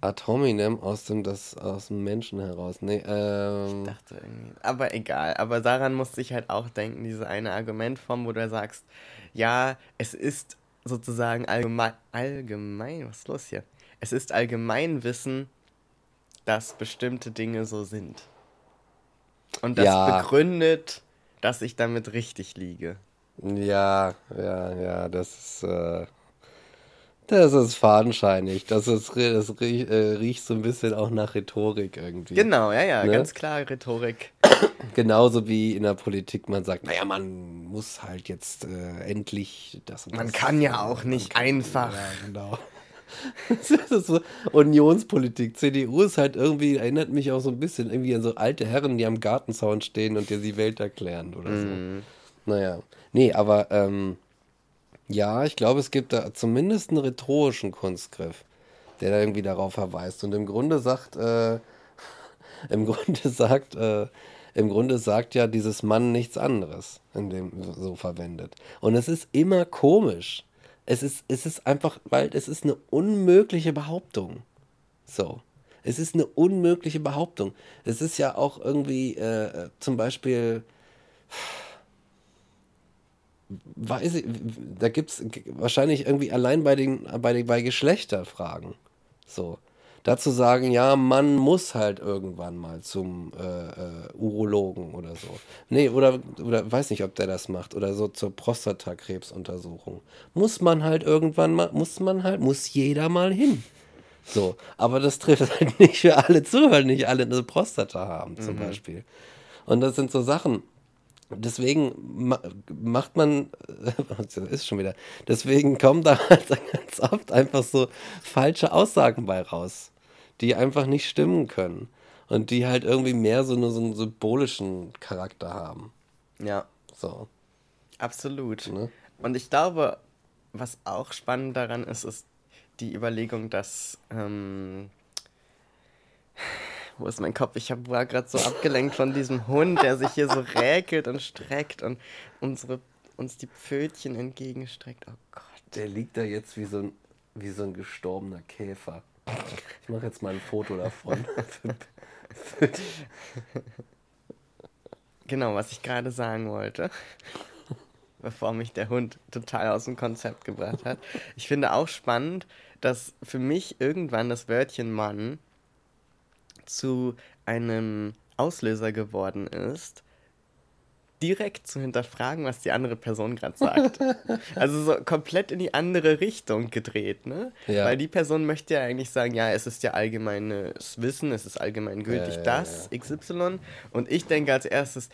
Ad hominem aus dem, das, aus dem Menschen heraus. Nee, ähm. Ich dachte irgendwie. Aber egal. Aber daran musste ich halt auch denken, diese eine Argumentform, wo du sagst, ja, es ist sozusagen allgemein, allgemein, was ist los hier? Es ist Allgemeinwissen, dass bestimmte Dinge so sind. Und das ja. begründet, dass ich damit richtig liege. Ja, ja, ja, das ist. Äh das ist fadenscheinig. Das, ist, das riecht, äh, riecht so ein bisschen auch nach Rhetorik irgendwie. Genau, ja, ja, ne? ganz klar Rhetorik. Genauso wie in der Politik man sagt, naja, man muss halt jetzt äh, endlich das und Man das kann ja auch nicht einfach. Ja, genau. so Unionspolitik. CDU ist halt irgendwie, erinnert mich auch so ein bisschen irgendwie an so alte Herren, die am Gartenzaun stehen und dir die Welt erklären oder so. Mm. Naja. Nee, aber ähm, ja, ich glaube, es gibt da zumindest einen rhetorischen Kunstgriff, der da irgendwie darauf verweist. Und im Grunde sagt, äh, im Grunde sagt, äh, im Grunde sagt ja dieses Mann nichts anderes, in dem so verwendet. Und es ist immer komisch. Es ist, es ist einfach, weil es ist eine unmögliche Behauptung. So. Es ist eine unmögliche Behauptung. Es ist ja auch irgendwie äh, zum Beispiel weiß ich, da gibt es wahrscheinlich irgendwie allein bei den, bei den bei Geschlechterfragen. So. Dazu sagen, ja, man muss halt irgendwann mal zum äh, äh, Urologen oder so. Nee, oder, oder weiß nicht, ob der das macht. Oder so zur Prostatakrebsuntersuchung. Muss man halt irgendwann mal, muss man halt, muss jeder mal hin. So, aber das trifft halt nicht für alle zu, weil nicht alle eine Prostata haben, zum mhm. Beispiel. Und das sind so Sachen, deswegen macht man, das ist schon wieder, deswegen kommen da halt ganz oft einfach so falsche Aussagen bei raus, die einfach nicht stimmen können und die halt irgendwie mehr so nur so einen symbolischen Charakter haben. Ja. So. Absolut. Ne? Und ich glaube, was auch spannend daran ist, ist die Überlegung, dass ähm, wo ist mein Kopf? Ich hab, war gerade so abgelenkt von diesem Hund, der sich hier so räkelt und streckt und unsere, uns die Pfötchen entgegenstreckt. Oh Gott. Der liegt da jetzt wie so ein, wie so ein gestorbener Käfer. Ich mache jetzt mal ein Foto davon. genau, was ich gerade sagen wollte, bevor mich der Hund total aus dem Konzept gebracht hat. Ich finde auch spannend, dass für mich irgendwann das Wörtchen Mann zu einem Auslöser geworden ist, direkt zu hinterfragen, was die andere Person gerade sagt. also so komplett in die andere Richtung gedreht, ne? Ja. Weil die Person möchte ja eigentlich sagen, ja, es ist ja allgemeines Wissen, es ist allgemein gültig, ja, ja, das, XY. Und ich denke als erstes,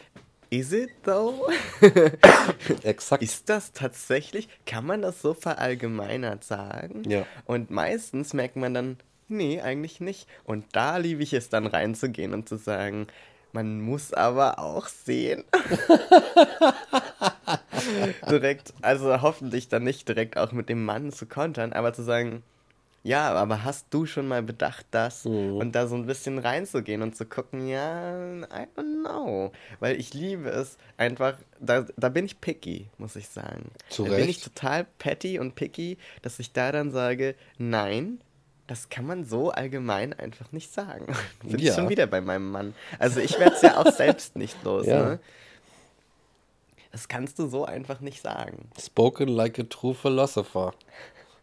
Is it though? Exakt. Ist das tatsächlich? Kann man das so verallgemeinert sagen? Ja. Und meistens merkt man dann, nee, eigentlich nicht. Und da liebe ich es dann reinzugehen und zu sagen, man muss aber auch sehen. direkt, also hoffentlich dann nicht direkt auch mit dem Mann zu kontern, aber zu sagen, ja, aber hast du schon mal bedacht, das mhm. und da so ein bisschen reinzugehen und zu gucken, ja, I don't know. Weil ich liebe es einfach, da, da bin ich picky, muss ich sagen. Zu da Recht. bin ich total petty und picky, dass ich da dann sage, nein, das kann man so allgemein einfach nicht sagen. Bin ja. ich schon wieder bei meinem Mann. Also ich werde es ja auch selbst nicht los. Ja. Ne? Das kannst du so einfach nicht sagen. Spoken like a true philosopher.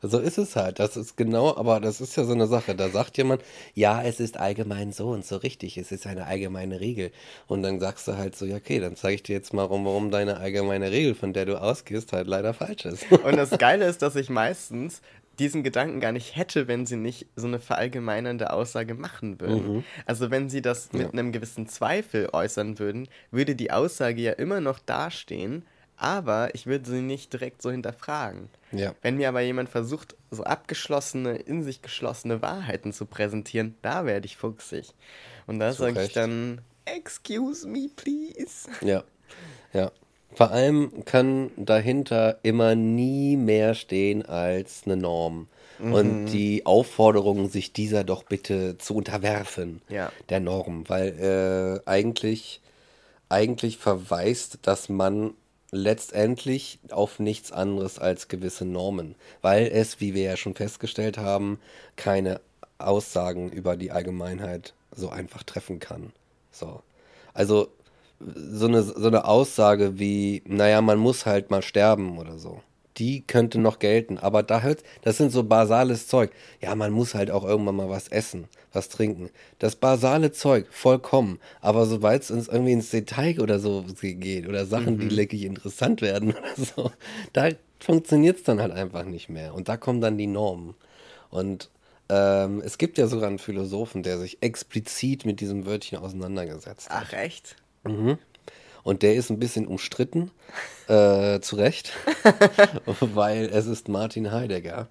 So ist es halt. Das ist genau, aber das ist ja so eine Sache. Da sagt jemand, ja, es ist allgemein so und so richtig. Es ist eine allgemeine Regel. Und dann sagst du halt so, ja, okay, dann zeige ich dir jetzt mal, warum, warum deine allgemeine Regel, von der du ausgehst, halt leider falsch ist. Und das Geile ist, dass ich meistens diesen Gedanken gar nicht hätte, wenn sie nicht so eine verallgemeinernde Aussage machen würden. Mhm. Also wenn sie das mit ja. einem gewissen Zweifel äußern würden, würde die Aussage ja immer noch dastehen, aber ich würde sie nicht direkt so hinterfragen. Ja. Wenn mir aber jemand versucht, so abgeschlossene, in sich geschlossene Wahrheiten zu präsentieren, da werde ich fuchsig. Und da sage ich dann, excuse me, please. Ja, ja. Vor allem kann dahinter immer nie mehr stehen als eine Norm. Mhm. Und die Aufforderung, sich dieser doch bitte zu unterwerfen, ja. der Norm. Weil äh, eigentlich, eigentlich verweist das Mann letztendlich auf nichts anderes als gewisse Normen. Weil es, wie wir ja schon festgestellt haben, keine Aussagen über die Allgemeinheit so einfach treffen kann. So. Also so eine, so eine Aussage wie, naja, man muss halt mal sterben oder so. Die könnte noch gelten, aber da hört, das sind so basales Zeug. Ja, man muss halt auch irgendwann mal was essen, was trinken. Das basale Zeug, vollkommen. Aber sobald es uns irgendwie ins Detail oder so geht oder Sachen, mhm. die leckig interessant werden oder so, da funktioniert es dann halt einfach nicht mehr. Und da kommen dann die Normen. Und ähm, es gibt ja sogar einen Philosophen, der sich explizit mit diesem Wörtchen auseinandergesetzt hat. Ach, echt? Mhm. Und der ist ein bisschen umstritten, äh, zu Recht, weil es ist Martin Heidegger.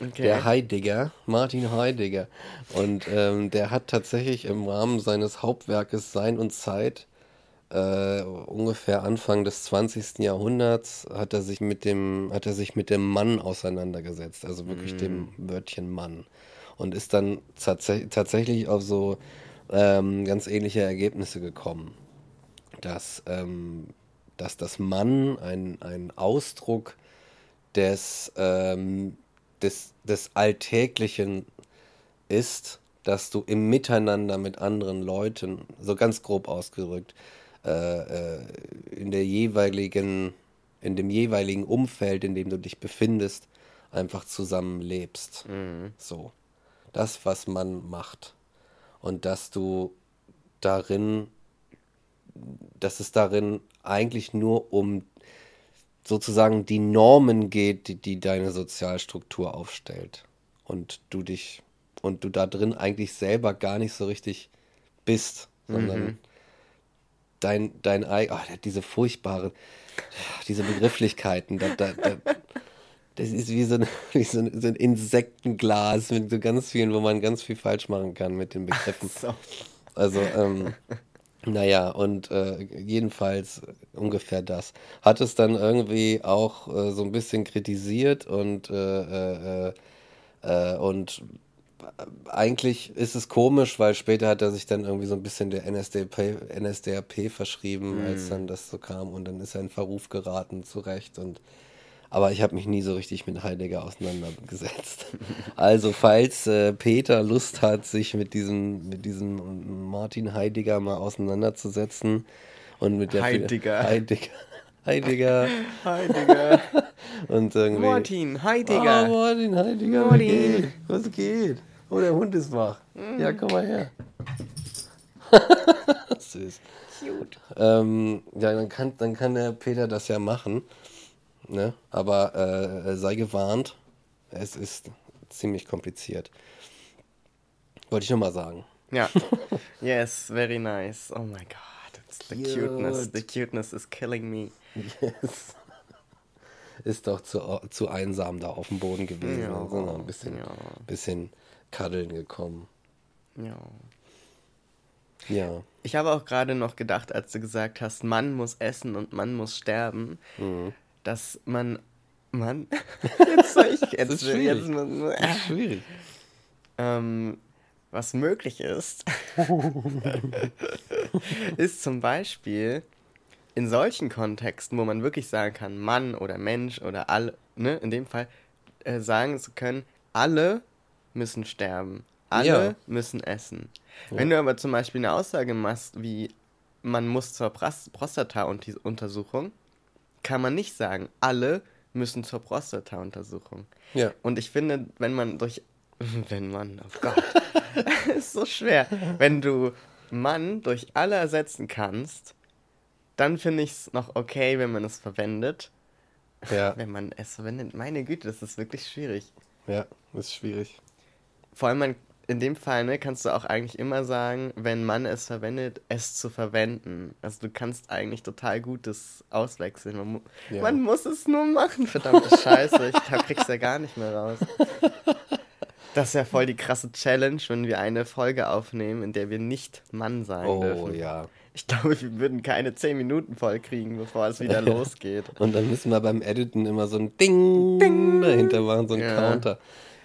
Okay. Der Heidegger, Martin Heidegger. Und ähm, der hat tatsächlich im Rahmen seines Hauptwerkes Sein und Zeit äh, ungefähr Anfang des 20. Jahrhunderts hat er sich mit dem, hat er sich mit dem Mann auseinandergesetzt, also wirklich mm. dem Wörtchen Mann. Und ist dann tats tatsächlich auf so ähm, ganz ähnliche Ergebnisse gekommen dass, ähm, dass das Mann ein, ein Ausdruck des, ähm, des, des Alltäglichen ist, dass du im Miteinander mit anderen Leuten, so ganz grob ausgedrückt, äh, äh, in der jeweiligen, in dem jeweiligen Umfeld, in dem du dich befindest, einfach zusammenlebst. Mhm. So. Das, was man macht. Und dass du darin dass es darin eigentlich nur um sozusagen die Normen geht, die, die deine Sozialstruktur aufstellt. Und du dich, und du da drin eigentlich selber gar nicht so richtig bist, sondern mhm. dein, dein oh, diese furchtbaren, diese Begrifflichkeiten, da, da, da, das ist wie so, ein, wie so, ein, so ein Insektenglas mit so ganz vielen, wo man ganz viel falsch machen kann mit den Begriffen. So. Also, ähm, naja, und äh, jedenfalls ungefähr das. Hat es dann irgendwie auch äh, so ein bisschen kritisiert und, äh, äh, äh und eigentlich ist es komisch, weil später hat er sich dann irgendwie so ein bisschen der NSDAP, NSDAP verschrieben, mhm. als dann das so kam und dann ist er in Verruf geraten, zu Recht und aber ich habe mich nie so richtig mit Heidegger auseinandergesetzt. Also falls äh, Peter Lust hat, sich mit diesem, mit diesem Martin Heidegger mal auseinanderzusetzen Und mit der Heidegger. Heidegger. Heidegger. Heidegger. Und irgendwie. Martin, Heidegger. Martin, Heidegger. Martin. Was geht? Was geht? Oh, der Hund ist wach. Ja, komm mal her. Süß. Cute. Ähm, ja, dann kann, dann kann der Peter das ja machen. Ne? Aber äh, sei gewarnt, es ist ziemlich kompliziert. Wollte ich nur mal sagen. Ja. Yes, very nice. Oh my god. It's the cuteness. The cuteness is killing me. Yes. Ist doch zu, zu einsam da auf dem Boden gewesen. Ja. Sind noch ein bisschen, Ja. bisschen kaddeln gekommen. Ja. Ja. Ich habe auch gerade noch gedacht, als du gesagt hast, Mann muss essen und Mann muss sterben, Mhm. Dass man. Mann? Jetzt soll ich. Jetzt, ist schwierig. jetzt, Das ist schwierig. ähm, was möglich ist, ist zum Beispiel in solchen Kontexten, wo man wirklich sagen kann, Mann oder Mensch oder alle, ne, in dem Fall, äh, sagen zu können, alle müssen sterben. Alle Ja. müssen essen. Wenn du aber zum Beispiel eine Aussage machst, wie man muss zur Prostata-Untersuchung, kann man nicht sagen, alle müssen zur Prostata-Untersuchung. Ja. Und ich finde, wenn man durch. Wenn man, oh Gott. ist so schwer. Wenn du Mann durch alle ersetzen kannst, dann finde ich es noch okay, wenn man es verwendet. Ja, Wenn man es verwendet, meine Güte, das ist wirklich schwierig. ja, ist schwierig. Vor allem man, in dem Fall ne, kannst du auch eigentlich immer sagen, wenn man es verwendet, es zu verwenden. Also du kannst eigentlich total gut das auswechseln. Man, mu Ja. man muss es nur machen, verdammte Scheiße. Ich hab- krieg's ja gar nicht mehr raus. Das ist ja voll die krasse Challenge, wenn wir eine Folge aufnehmen, in der wir nicht Mann sein Oh dürfen. ja. Ich glaube, wir würden keine 10 Minuten voll kriegen, bevor es wieder losgeht. Und dann müssen wir beim Editen immer so ein Ding, dahinter machen, so ein Ja. Counter.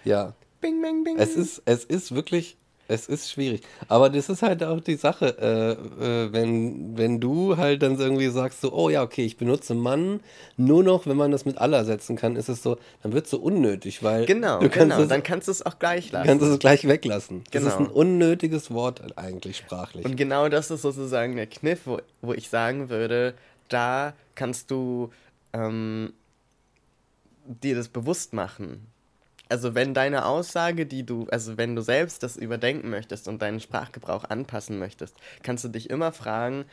Ja, Bing, bing, bing. es ist, es ist wirklich, es ist schwierig. Aber das ist halt auch die Sache, äh, äh, wenn, wenn du halt dann so irgendwie sagst, so, oh ja, okay, ich benutze Mann, nur noch, wenn man das mit aller setzen kann, ist es so, dann wird es so unnötig, weil genau, du kannst, genau. es, Dann kannst du es auch gleich lassen. kannst es gleich weglassen. Das ist Genau. ein unnötiges Wort eigentlich sprachlich. Und genau das ist sozusagen der Kniff, wo, wo ich sagen würde, da kannst du ähm, dir das bewusst machen. Also wenn deine Aussage, die du, also wenn du selbst das überdenken möchtest und deinen Sprachgebrauch anpassen möchtest, kannst du dich immer fragen,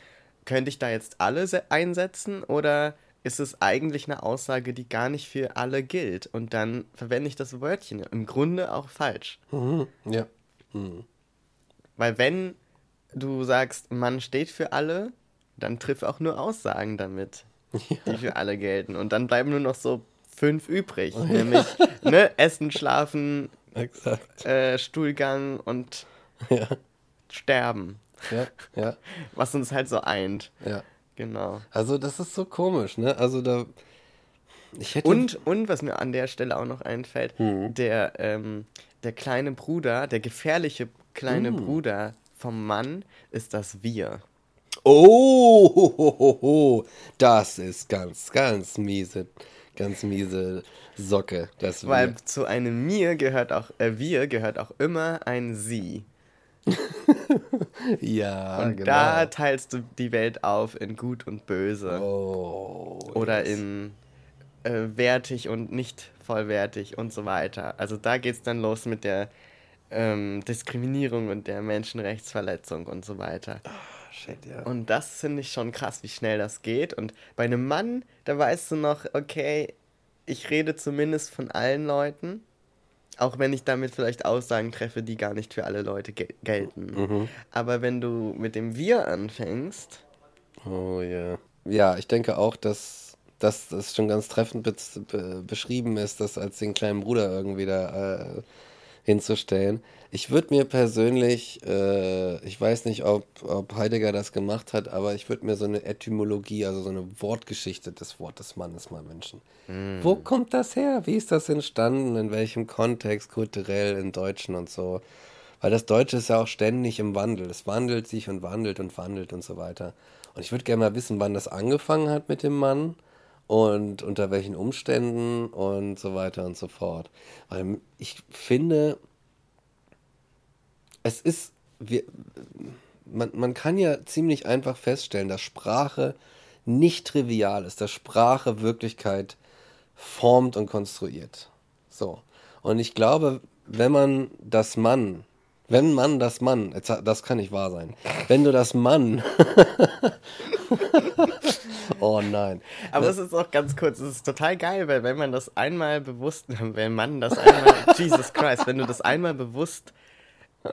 könnte ich da jetzt alle se- einsetzen oder ist es eigentlich eine Aussage, die gar nicht für alle gilt? Und dann verwende ich das Wörtchen im Grunde auch falsch. Mhm. Ja. Weil wenn du sagst, Mann steht für alle, dann triff auch nur Aussagen damit, die für alle gelten. Und dann bleiben nur noch so fünf übrig. Nämlich ne, Essen, Schlafen, Exakt. äh, Stuhlgang und Ja. Sterben. Ja, ja, Was uns halt so eint. ja. Genau. Also das ist so komisch, ne? Also da. Ich hätte. Und, und was mir an der Stelle auch noch einfällt, Mhm. der, ähm, der kleine Bruder, der gefährliche kleine Mhm. Bruder vom Mann ist das Wir. Oh, ho, ho, ho. das ist ganz, ganz miese, ganz miese Socke. Das Weil wir. zu einem mir gehört auch, äh, wir gehört auch immer ein sie. Ja, Und genau. da teilst du die Welt auf in gut und böse. oh, oder yes. in äh, wertig und nicht vollwertig und so weiter. Also da geht's dann los mit der ähm, Diskriminierung und der Menschenrechtsverletzung und so weiter. Shit, ja. Und das finde ich schon krass, wie schnell das geht. Und bei einem Mann, da weißt du noch, okay, ich rede zumindest von allen Leuten. Auch wenn ich damit vielleicht Aussagen treffe, die gar nicht für alle Leute gel gelten. Mhm. Aber wenn du mit dem Wir anfängst, Oh ja. Ja, ich denke auch, dass, dass das schon ganz treffend be be beschrieben ist, das als den kleinen Bruder irgendwie da äh, hinzustellen. Ich würde mir persönlich, äh, ich weiß nicht, ob, ob Heidegger das gemacht hat, aber ich würde mir so eine Etymologie, also so eine Wortgeschichte des Wortes Mannes mal wünschen. Wo kommt das her? Wie ist das entstanden? In welchem Kontext, kulturell, im Deutschen und so? Weil das Deutsche ist ja auch ständig im Wandel. Es wandelt sich und wandelt und wandelt und so weiter. Und ich würde gerne mal wissen, wann das angefangen hat mit dem Mann und unter welchen Umständen und so weiter und so fort. Weil ich finde, es ist, wir, man, man kann ja ziemlich einfach feststellen, dass Sprache nicht trivial ist, dass Sprache Wirklichkeit formt und konstruiert. So. Und ich glaube, wenn man das Mann, wenn man das Mann, das kann nicht wahr sein, wenn du das Mann, oh nein. Aber es ist auch ganz kurz, es ist total geil, weil wenn man das einmal bewusst, wenn man das einmal, Jesus Christ, wenn du das einmal bewusst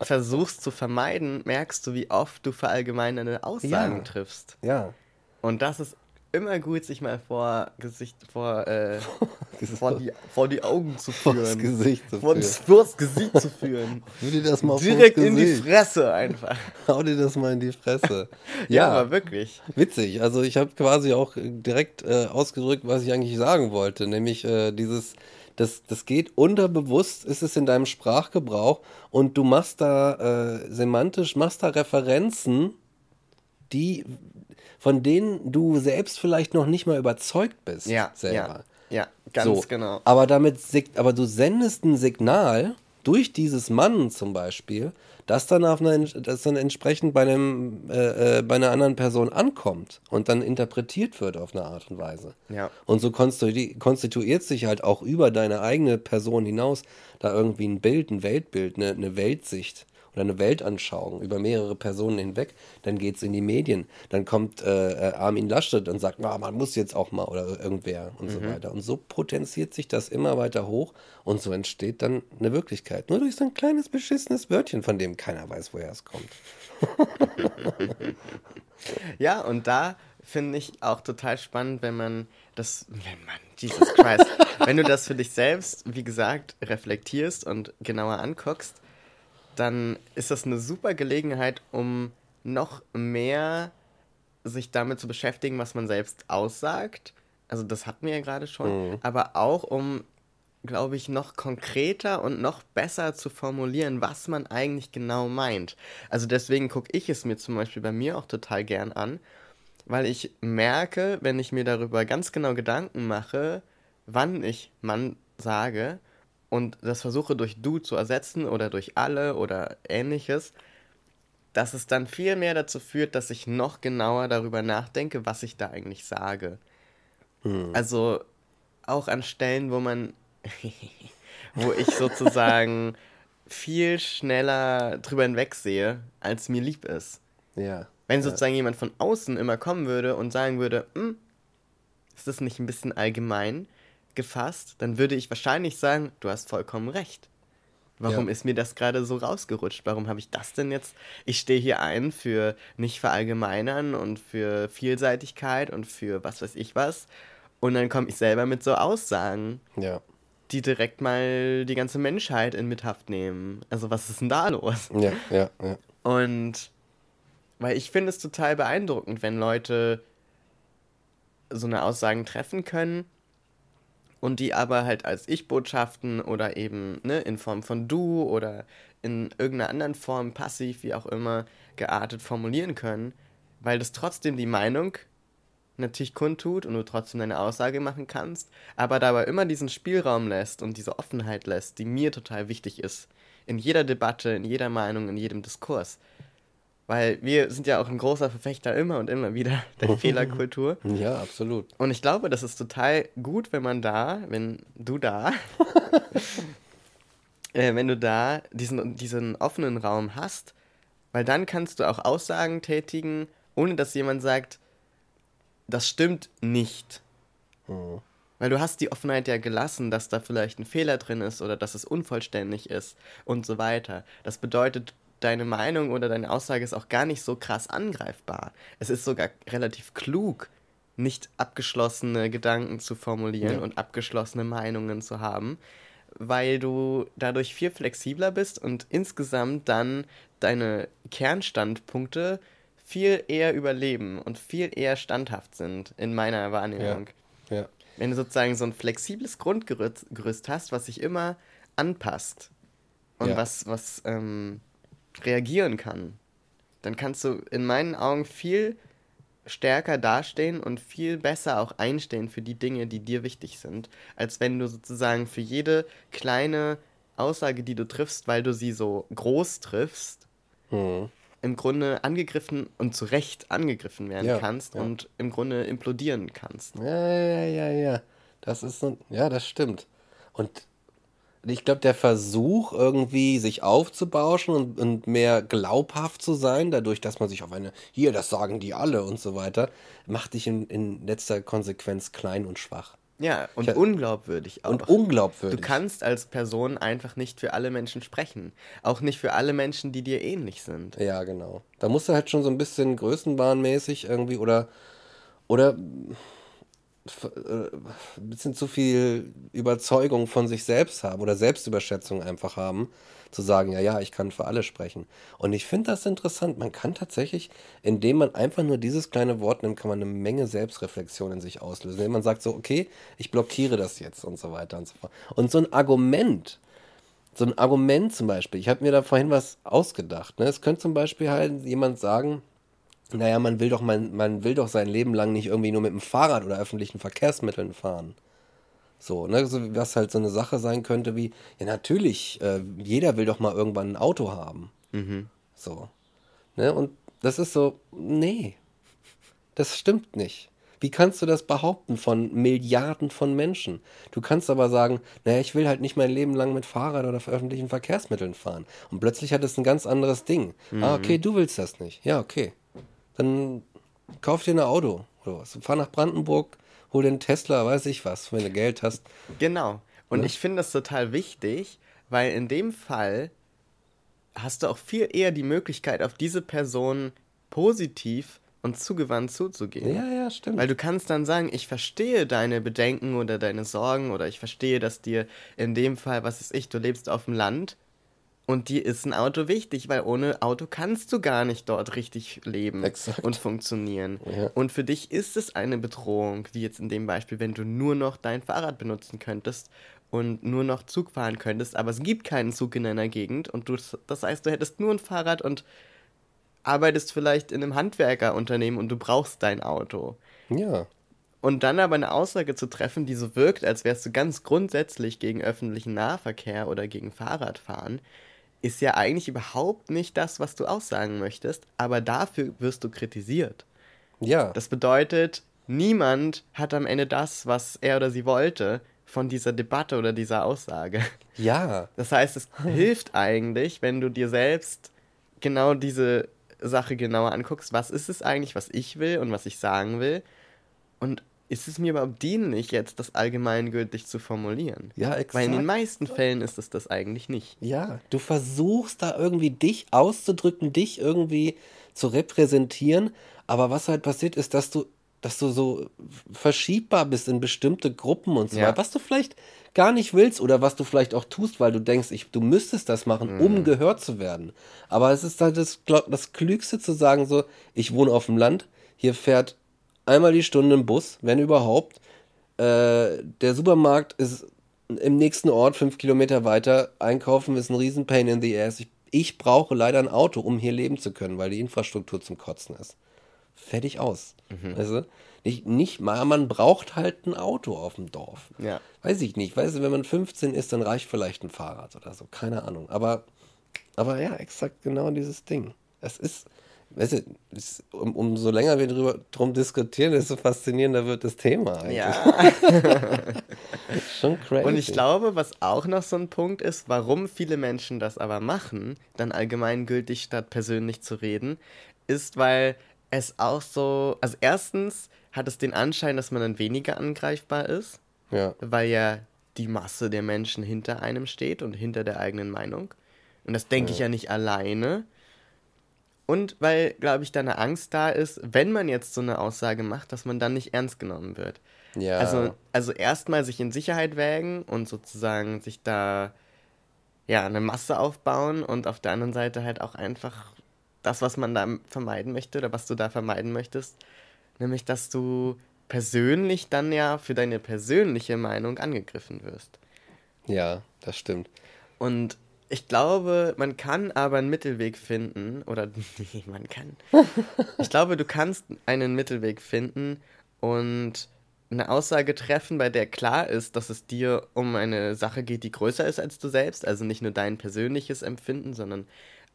versuchst zu vermeiden, merkst du, wie oft du verallgemeinernde Aussagen ja. triffst. Ja. Und das ist immer gut, sich mal vor Gesicht, vor, äh, vor, die, vor die Augen zu führen. Vors Gesicht zu vor, führen. Vors Gesicht zu führen. Hau dir das mal Direkt in die Fresse einfach. Hau dir das mal in die Fresse. ja, ja, aber wirklich. Witzig. Also ich habe quasi auch direkt äh, ausgedrückt, was ich eigentlich sagen wollte. Nämlich äh, dieses, das, das geht unterbewusst, ist es in deinem Sprachgebrauch und du machst da äh, semantisch, machst da Referenzen, die von denen du selbst vielleicht noch nicht mal überzeugt bist. Ja, selber. Ja, ja ganz so. genau. Aber damit, aber du sendest ein Signal durch dieses Mann zum Beispiel, das dann, auf eine, das dann entsprechend bei, einem, äh, äh, bei einer anderen Person ankommt und dann interpretiert wird auf eine Art und Weise. Ja. Und so konstituiert sich halt auch über deine eigene Person hinaus da irgendwie ein Bild, ein Weltbild, eine, eine Weltsicht oder eine Weltanschauung über mehrere Personen hinweg, dann geht es in die Medien. Dann kommt äh, äh Armin Laschet und sagt, ah, man muss jetzt auch mal oder irgendwer und mhm. so weiter. Und so potenziert sich das immer weiter hoch und so entsteht dann eine Wirklichkeit. Nur durch so ein kleines beschissenes Wörtchen, von dem keiner weiß, woher es kommt. ja, und da finde ich auch total spannend, wenn man das, wenn man, Jesus Christ, wenn du das für dich selbst, wie gesagt, reflektierst und genauer anguckst, dann ist das eine super Gelegenheit, um noch mehr sich damit zu beschäftigen, was man selbst aussagt. Also das hatten wir ja gerade schon, mhm. aber auch um, glaube ich, noch konkreter und noch besser zu formulieren, was man eigentlich genau meint. Also deswegen gucke ich es mir zum Beispiel bei mir auch total gern an, weil ich merke, wenn ich mir darüber ganz genau Gedanken mache, wann ich Mann sage und das versuche durch du zu ersetzen oder durch alle oder ähnliches, dass es dann viel mehr dazu führt, dass ich noch genauer darüber nachdenke, was ich da eigentlich sage. Hm. Also auch an Stellen, wo man, wo ich sozusagen viel schneller drüber hinwegsehe, als mir lieb ist. Ja. Wenn sozusagen ja. jemand von außen immer kommen würde und sagen würde, hm, ist das nicht ein bisschen allgemein? Gefasst, dann würde ich wahrscheinlich sagen, du hast vollkommen recht. Warum ja. ist mir das gerade so rausgerutscht? Warum habe ich das denn jetzt? Ich stehe hier ein für nicht verallgemeinern und für Vielseitigkeit und für was weiß ich was. Und dann komme ich selber mit so Aussagen, ja. die direkt mal die ganze Menschheit in Mithaft nehmen. Also was ist denn da los? Ja, ja, ja. Und weil ich finde es total beeindruckend, wenn Leute so eine Aussagen treffen können und die aber halt als Ich-Botschaften oder eben ne, in Form von Du oder in irgendeiner anderen Form, passiv, wie auch immer, geartet formulieren können, weil das trotzdem die Meinung natürlich kundtut und du trotzdem deine Aussage machen kannst, aber dabei immer diesen Spielraum lässt und diese Offenheit lässt, die mir total wichtig ist. In jeder Debatte, in jeder Meinung, in jedem Diskurs. Weil wir sind ja auch ein großer Verfechter immer und immer wieder der Fehlerkultur. Ja, absolut. Und ich glaube, das ist total gut, wenn man da, wenn du da, äh, wenn du da diesen, diesen offenen Raum hast, weil dann kannst du auch Aussagen tätigen, ohne dass jemand sagt, das stimmt nicht. Mhm. Weil du hast die Offenheit ja gelassen, dass da vielleicht ein Fehler drin ist oder dass es unvollständig ist und so weiter. Das bedeutet, deine Meinung oder deine Aussage ist auch gar nicht so krass angreifbar. Es ist sogar relativ klug, nicht abgeschlossene Gedanken zu formulieren ja. und abgeschlossene Meinungen zu haben, weil du dadurch viel flexibler bist und insgesamt dann deine Kernstandpunkte viel eher überleben und viel eher standhaft sind in meiner Wahrnehmung. Ja. ja. Wenn du sozusagen so ein flexibles Grundgerüst hast, was sich immer anpasst und was, was ähm, reagieren kann, dann kannst du in meinen Augen viel stärker dastehen und viel besser auch einstehen für die Dinge, die dir wichtig sind, als wenn du sozusagen für jede kleine Aussage, die du triffst, weil du sie so groß triffst, mhm. im Grunde angegriffen und zu Recht angegriffen werden ja, kannst ja. und im Grunde implodieren kannst. Ja, ja, ja, ja. Das ist so, ja, das stimmt. Und ich glaube, der Versuch, irgendwie sich aufzubauschen und, und, mehr glaubhaft zu sein, dadurch, dass man sich auf eine, hier, das sagen die alle und so weiter, macht dich in, in letzter Konsequenz klein und schwach. Ja, und ich, unglaubwürdig auch. Und unglaubwürdig. Du kannst als Person einfach nicht für alle Menschen sprechen. Auch nicht für alle Menschen, die dir ähnlich sind. Ja, genau. Da musst du halt schon so ein bisschen größenbahnmäßig irgendwie oder, oder ein bisschen zu viel Überzeugung von sich selbst haben oder Selbstüberschätzung einfach haben, zu sagen, ja, ja, ich kann für alle sprechen. Und ich finde das interessant. Man kann tatsächlich, indem man einfach nur dieses kleine Wort nimmt, kann man eine Menge Selbstreflexion in sich auslösen. Wenn man sagt so, okay, ich blockiere das jetzt und so weiter und so fort. Und so ein Argument, so ein Argument zum Beispiel, ich habe mir da vorhin was ausgedacht. Ne? Es könnte zum Beispiel halt jemand sagen, naja, man will doch, man, man will doch sein Leben lang nicht irgendwie nur mit dem Fahrrad oder öffentlichen Verkehrsmitteln fahren. So, ne, so, was halt so eine Sache sein könnte wie, ja natürlich, äh, jeder will doch mal irgendwann ein Auto haben. Mhm. So. Ne, und das ist so, nee, das stimmt nicht. Wie kannst du das behaupten von Milliarden von Menschen? Du kannst aber sagen, naja, ich will halt nicht mein Leben lang mit Fahrrad oder öffentlichen Verkehrsmitteln fahren. Und plötzlich hat es ein ganz anderes Ding. Ah, mhm. Ah, okay, du willst das nicht. Ja, okay dann kauf dir ein Auto oder was. Fahr nach Brandenburg, hol den Tesla, weiß ich was, wenn du Geld hast. Genau. Und ne? ich finde das total wichtig, weil in dem Fall hast du auch viel eher die Möglichkeit, auf diese Person positiv und zugewandt zuzugehen. Ja, ja, stimmt. Weil du kannst dann sagen, ich verstehe deine Bedenken oder deine Sorgen oder ich verstehe, dass dir in dem Fall, was ist ich, du lebst auf dem Land und dir ist ein Auto wichtig, weil ohne Auto kannst du gar nicht dort richtig leben Exakt. und funktionieren. Ja. Und für dich ist es eine Bedrohung, wie jetzt in dem Beispiel, wenn du nur noch dein Fahrrad benutzen könntest und nur noch Zug fahren könntest, aber es gibt keinen Zug in deiner Gegend und du, das heißt, du hättest nur ein Fahrrad und arbeitest vielleicht in einem Handwerkerunternehmen und du brauchst dein Auto. Ja. Und dann aber eine Aussage zu treffen, die so wirkt, als wärst du ganz grundsätzlich gegen öffentlichen Nahverkehr oder gegen Fahrradfahren, ist ja eigentlich überhaupt nicht das, was du aussagen möchtest, aber dafür wirst du kritisiert. Ja. Das bedeutet, niemand hat am Ende das, was er oder sie wollte, von dieser Debatte oder dieser Aussage. Ja. Das heißt, es hilft eigentlich, wenn du dir selbst genau diese Sache genauer anguckst, was ist es eigentlich, was ich will und was ich sagen will und ist es mir überhaupt dienlich, jetzt das allgemeingültig zu formulieren? Ja, exakt. Weil in den meisten Fällen ist es das eigentlich nicht. Ja, du versuchst da irgendwie dich auszudrücken, dich irgendwie zu repräsentieren, aber was halt passiert ist, dass du dass du so verschiebbar bist in bestimmte Gruppen und so ja. weiter, was du vielleicht gar nicht willst oder was du vielleicht auch tust, weil du denkst, ich, du müsstest das machen, um mhm. gehört zu werden. Aber es ist halt das, das Klügste zu sagen, so, ich wohne auf dem Land, hier fährt einmal die Stunde im Bus, wenn überhaupt. Äh, der Supermarkt ist im nächsten Ort, fünf Kilometer weiter. Einkaufen ist ein riesen Pain in the ass. Ich, ich brauche leider ein Auto, um hier leben zu können, weil die Infrastruktur zum Kotzen ist. Fertig aus. Mhm. Weißt du? Nicht, nicht mal, man braucht halt ein Auto auf dem Dorf. Ja. Weiß ich nicht. Weißt du, wenn man 15 ist, dann reicht vielleicht ein Fahrrad oder so. Keine Ahnung. Aber, aber ja, exakt genau dieses Ding. Es ist, weißt du, um, umso länger wir drüber, drum diskutieren, desto faszinierender wird das Thema eigentlich. Ja. Schon crazy. Und ich glaube, was auch noch so ein Punkt ist, warum viele Menschen das aber machen, dann allgemeingültig statt persönlich zu reden, ist, weil es auch so, also erstens hat es den Anschein, dass man dann weniger angreifbar ist, ja. weil ja die Masse der Menschen hinter einem steht und hinter der eigenen Meinung. Und das denke ja. ich ja nicht alleine, und weil, glaube ich, da eine Angst da ist, wenn man jetzt so eine Aussage macht, dass man dann nicht ernst genommen wird. Ja. Also, also erstmal sich in Sicherheit wägen und sozusagen sich da ja eine Masse aufbauen und auf der anderen Seite halt auch einfach das, was man da vermeiden möchte oder was du da vermeiden möchtest, nämlich dass du persönlich dann ja für deine persönliche Meinung angegriffen wirst. Ja, das stimmt. Und ich glaube, man kann aber einen Mittelweg finden, oder nee, man kann. Ich glaube, du kannst einen Mittelweg finden und eine Aussage treffen, bei der klar ist, dass es dir um eine Sache geht, die größer ist als du selbst, also nicht nur dein persönliches Empfinden, sondern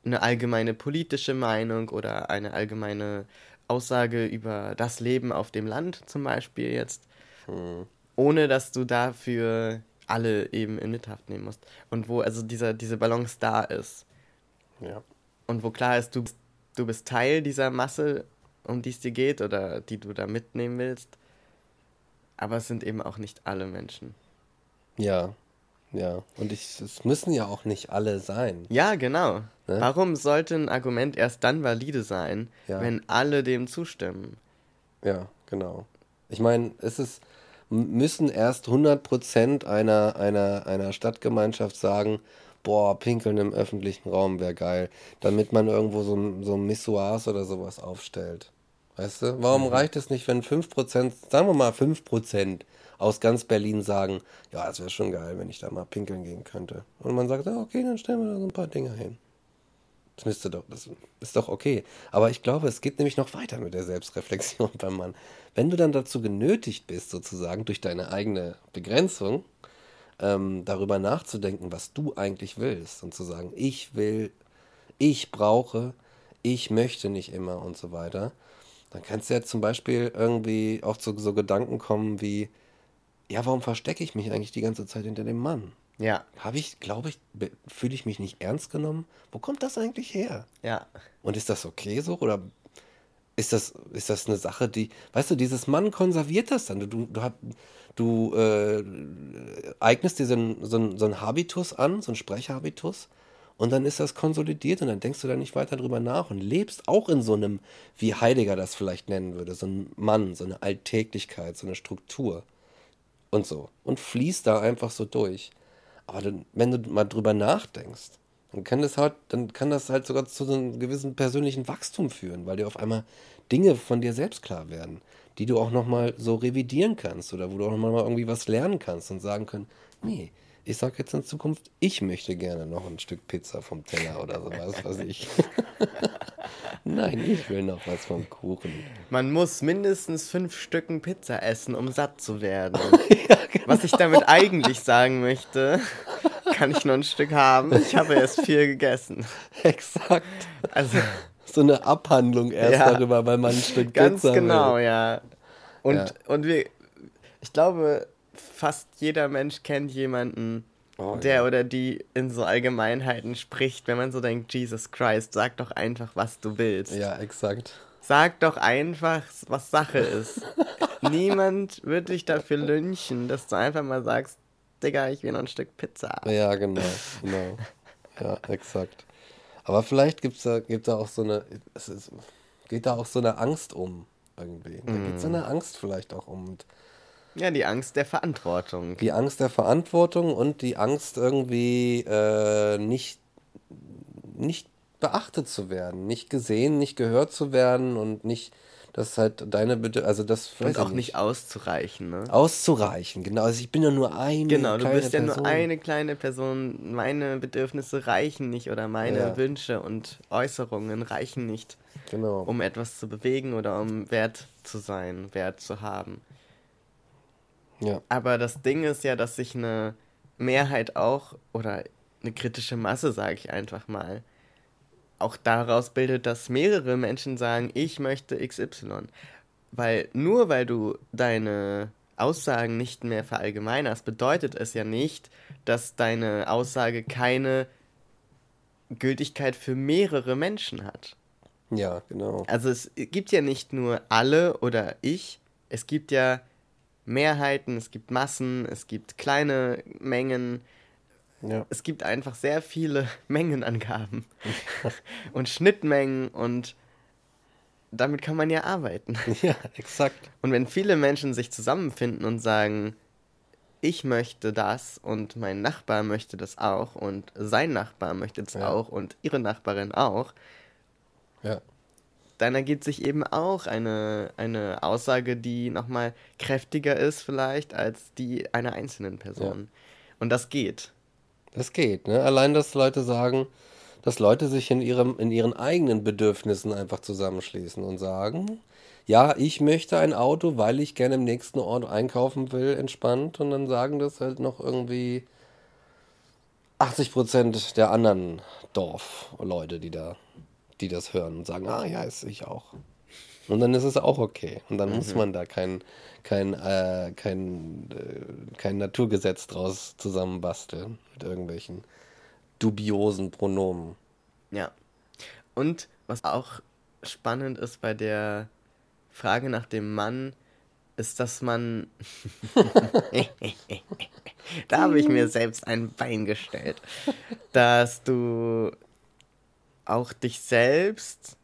eine allgemeine politische Meinung oder eine allgemeine Aussage über das Leben auf dem Land zum Beispiel jetzt, hm. ohne dass du dafür alle eben in Mithaft nehmen musst. Und wo also dieser, diese Balance da ist. Ja. Und wo klar ist, du, du bist Teil dieser Masse, um die es dir geht oder die du da mitnehmen willst. Aber es sind eben auch nicht alle Menschen. Ja, ja. Und ich, es müssen ja auch nicht alle sein. Ja, genau. Ne? Warum sollte ein Argument erst dann valide sein, ja. wenn alle dem zustimmen? Ja, genau. Ich meine, es ist, müssen erst 100% einer, einer, einer Stadtgemeinschaft sagen, boah, pinkeln im öffentlichen Raum wäre geil, damit man irgendwo so, so Missoirs oder sowas aufstellt. Weißt du? Warum mhm. reicht es nicht, wenn 5%, sagen wir mal 5% aus ganz Berlin sagen, ja, es wäre schon geil, wenn ich da mal pinkeln gehen könnte. Und man sagt, okay, dann stellen wir da so ein paar Dinge hin. Das müsste doch, das ist doch okay. Aber ich glaube, es geht nämlich noch weiter mit der Selbstreflexion beim Mann. Wenn du dann dazu genötigt bist, sozusagen durch deine eigene Begrenzung, ähm, darüber nachzudenken, was du eigentlich willst und zu sagen, ich will, ich brauche, ich möchte nicht immer und so weiter, dann kannst du ja zum Beispiel irgendwie auch zu so Gedanken kommen wie, ja, warum verstecke ich mich eigentlich die ganze Zeit hinter dem Mann? Ja. Habe ich, glaube ich, fühle ich mich nicht ernst genommen? Wo kommt das eigentlich her? Ja. Und ist das okay so? Oder ist das, ist das eine Sache, die, weißt du, dieses Mann konserviert das dann. Du, du, du, du äh, eignest dir so einen, so, so Habitus an, so einen Sprechhabitus, und dann ist das konsolidiert und dann denkst du da nicht weiter drüber nach und lebst auch in so einem, wie Heidegger das vielleicht nennen würde, so ein Mann, so eine Alltäglichkeit, so eine Struktur und so. Und fließt da einfach so durch. Aber dann, wenn du mal drüber nachdenkst, dann kann das halt, dann kann das halt sogar zu so einem gewissen persönlichen Wachstum führen, weil dir auf einmal Dinge von dir selbst klar werden, die du auch nochmal so revidieren kannst oder wo du auch nochmal irgendwie was lernen kannst und sagen können, nee, ich sage jetzt in Zukunft, ich möchte gerne noch ein Stück Pizza vom Teller oder sowas, was ich. Nein, ich will noch was vom Kuchen. Man muss mindestens fünf Stücken Pizza essen, um satt zu werden. ja, genau. Was ich damit eigentlich sagen möchte, kann ich noch ein Stück haben. Ich habe erst vier gegessen. Exakt. Also so eine Abhandlung erst ja, darüber, weil man ein Stück ganz Pizza genau, will. ja. Und ja. und wir, ich glaube, fast jeder Mensch kennt jemanden, oh, der ja. oder die in so Allgemeinheiten spricht, wenn man so denkt, Jesus Christ, sag doch einfach, was du willst. Ja, exakt. Sag doch einfach, was Sache ist. Niemand wird dich dafür lynchen, dass du einfach mal sagst, Digga, ich will noch ein Stück Pizza. Ja, genau, genau. Ja, exakt. Aber vielleicht gibt's da, gibt da auch so eine, es ist, geht da auch so eine Angst um irgendwie. Da mm. geht so eine Angst vielleicht auch um. Und ja, die Angst der Verantwortung. Die Angst der Verantwortung und die Angst irgendwie äh, nicht, nicht beachtet zu werden, nicht gesehen, nicht gehört zu werden und nicht, dass halt deine Bitte, also das und auch nicht. nicht auszureichen, ne? Auszureichen, genau. Also ich bin ja nur eine Genau, du bist ja Person. nur eine kleine Person. Meine Bedürfnisse reichen nicht oder meine ja. Wünsche und Äußerungen reichen nicht, genau. um etwas zu bewegen oder um wert zu sein, wert zu haben. Ja. Aber das Ding ist ja, dass sich eine Mehrheit auch, oder eine kritische Masse, sage ich einfach mal, auch daraus bildet, dass mehrere Menschen sagen, ich möchte XY. Weil nur weil du deine Aussagen nicht mehr verallgemeinerst, bedeutet es ja nicht, dass deine Aussage keine Gültigkeit für mehrere Menschen hat. Ja, genau. Also es gibt ja nicht nur alle oder ich, es gibt ja Mehrheiten, es gibt Massen, es gibt kleine Mengen. Ja. Es gibt einfach sehr viele Mengenangaben und Schnittmengen und damit kann man ja arbeiten. Ja, exakt. Und wenn viele Menschen sich zusammenfinden und sagen, ich möchte das und mein Nachbar möchte das auch und sein Nachbar möchte das ja. auch und ihre Nachbarin auch, ja dann ergibt sich eben auch eine, eine Aussage, die nochmal kräftiger ist vielleicht als die einer einzelnen Person. Ja. Und das geht. Das geht, ne? Allein, dass Leute sagen, dass Leute sich in, ihrem, in ihren eigenen Bedürfnissen einfach zusammenschließen und sagen, ja, ich möchte ein Auto, weil ich gerne im nächsten Ort einkaufen will, entspannt. Und dann sagen das halt noch irgendwie 80 Prozent der anderen Dorfleute, die da, die das hören und sagen, ah ja, ist ich auch. Und dann ist es auch okay. Und dann mhm. muss man da kein, kein, äh, kein, äh, kein Naturgesetz draus zusammenbasteln mit irgendwelchen dubiosen Pronomen. Ja. Und was auch spannend ist bei der Frage nach dem Mann, ist, dass man. da habe ich mir selbst ein Bein gestellt. Dass du auch dich selbst.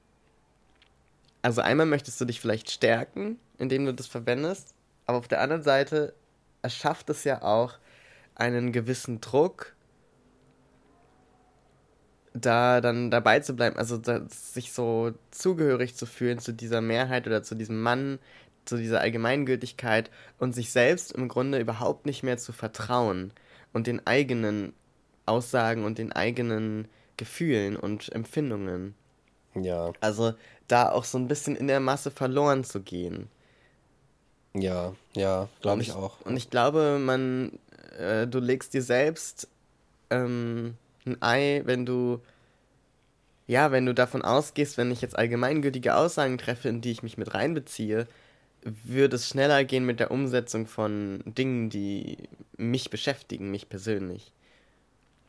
Also einmal möchtest du dich vielleicht stärken, indem du das verwendest, aber auf der anderen Seite erschafft es ja auch einen gewissen Druck, da dann dabei zu bleiben, also sich so zugehörig zu fühlen zu dieser Mehrheit oder zu diesem Mann, zu dieser Allgemeingültigkeit und sich selbst im Grunde überhaupt nicht mehr zu vertrauen und den eigenen Aussagen und den eigenen Gefühlen und Empfindungen. Ja. Also da auch so ein bisschen in der Masse verloren zu gehen. Ja, ja, glaube ich, ich, auch. Und ich glaube, man, äh, du legst dir selbst ähm, ein Ei, wenn du, ja, wenn du davon ausgehst, wenn ich jetzt allgemeingültige Aussagen treffe, in die ich mich mit reinbeziehe, würde es schneller gehen mit der Umsetzung von Dingen, die mich beschäftigen, mich persönlich.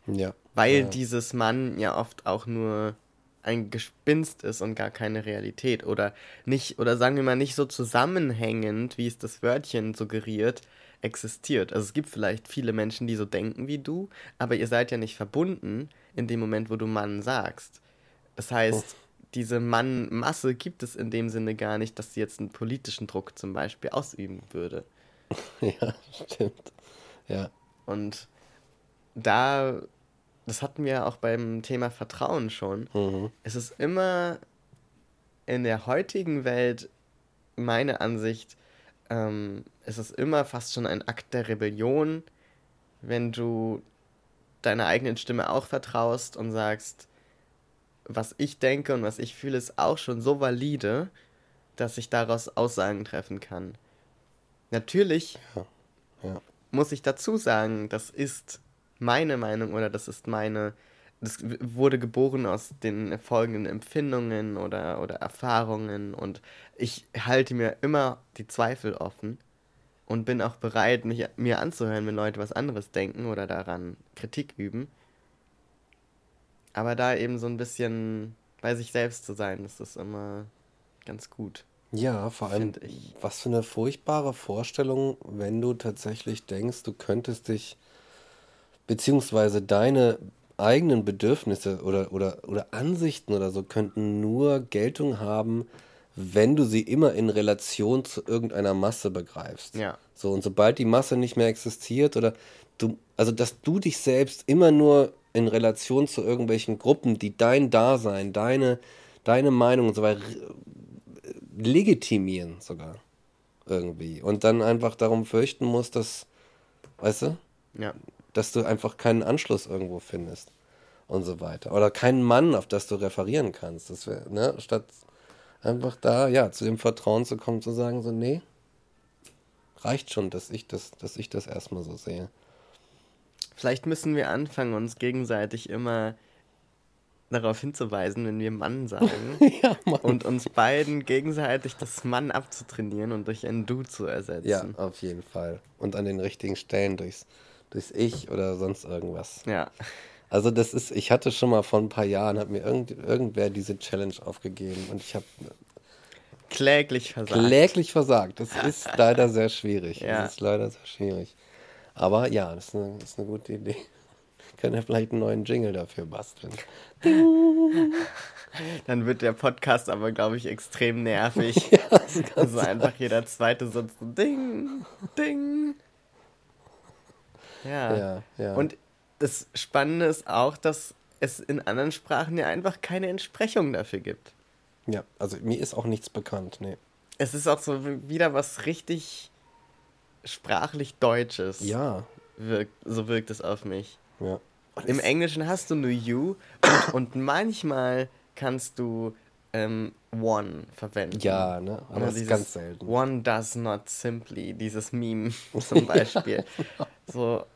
Ja. Weil ja. dieses Mann ja oft auch nur ein Gespinst ist und gar keine Realität oder nicht oder sagen wir mal nicht so zusammenhängend, wie es das Wörtchen suggeriert, existiert. Also es gibt vielleicht viele Menschen, die so denken wie du, aber ihr seid ja nicht verbunden in dem Moment, wo du Mann sagst. Das heißt, oh diese Mannmasse gibt es in dem Sinne gar nicht, dass sie jetzt einen politischen Druck zum Beispiel ausüben würde. ja, stimmt. Ja. Und da, das hatten wir auch beim Thema Vertrauen schon. Mhm. Es ist immer in der heutigen Welt, meine Ansicht, ähm, es ist immer fast schon ein Akt der Rebellion, wenn du deiner eigenen Stimme auch vertraust und sagst, was ich denke und was ich fühle, ist auch schon so valide, dass ich daraus Aussagen treffen kann. Natürlich ja. Ja. muss ich dazu sagen, das ist meine Meinung oder das ist meine, das wurde geboren aus den folgenden Empfindungen oder, oder Erfahrungen und ich halte mir immer die Zweifel offen und bin auch bereit, mich, mir anzuhören, wenn Leute was anderes denken oder daran Kritik üben. Aber da eben so ein bisschen bei sich selbst zu sein, das ist immer ganz gut. Ja, vor allem, was für eine furchtbare Vorstellung, wenn du tatsächlich denkst, du könntest dich, beziehungsweise deine eigenen Bedürfnisse oder, oder, oder Ansichten oder so könnten nur Geltung haben, wenn du sie immer in Relation zu irgendeiner Masse begreifst. Ja. So, und sobald die Masse nicht mehr existiert oder du, also dass du dich selbst immer nur in Relation zu irgendwelchen Gruppen, die dein Dasein, deine, deine Meinung und so weiter legitimieren sogar irgendwie. Und dann einfach darum fürchten musst, dass, weißt du? Ja. Dass du einfach keinen Anschluss irgendwo findest und so weiter. Oder keinen Mann, auf das du referieren kannst. Das wäre, ne, statt einfach da, ja, zu dem Vertrauen zu kommen, zu sagen, so, nee, reicht schon, dass ich das, dass ich das erstmal so sehe. Vielleicht müssen wir anfangen, uns gegenseitig immer darauf hinzuweisen, wenn wir Mann sagen. ja, Mann. Und uns beiden gegenseitig das Mann abzutrainieren und durch ein Du zu ersetzen. Ja, auf jeden Fall. Und an den richtigen Stellen durchs, durchs Ich oder sonst irgendwas. Ja. Also das ist, ich hatte schon mal vor ein paar Jahren, hat mir irgend, irgendwer diese Challenge aufgegeben und ich habe kläglich versagt. Kläglich versagt. Das ist leider sehr schwierig. Ja. Das ist leider sehr schwierig. Aber ja, das ist eine, das ist eine gute Idee. Können wir vielleicht einen neuen Jingle dafür basteln. Dann wird der Podcast aber, glaube ich, extrem nervig. ja, also einfach jeder zweite Satz so Ding, Ding. Ja. ja, ja. Und das Spannende ist auch, dass es in anderen Sprachen ja einfach keine Entsprechung dafür gibt. Ja, also mir ist auch nichts bekannt, nee. Es ist auch so wieder was richtig sprachlich Deutsches. Ja. Wirkt, so wirkt es auf mich. Ja. Im Englischen hast du nur you und, und manchmal kannst du ähm, one verwenden. Ja, ne? Aber das ist ganz selten. One does not simply, dieses Meme zum Beispiel. ja. So.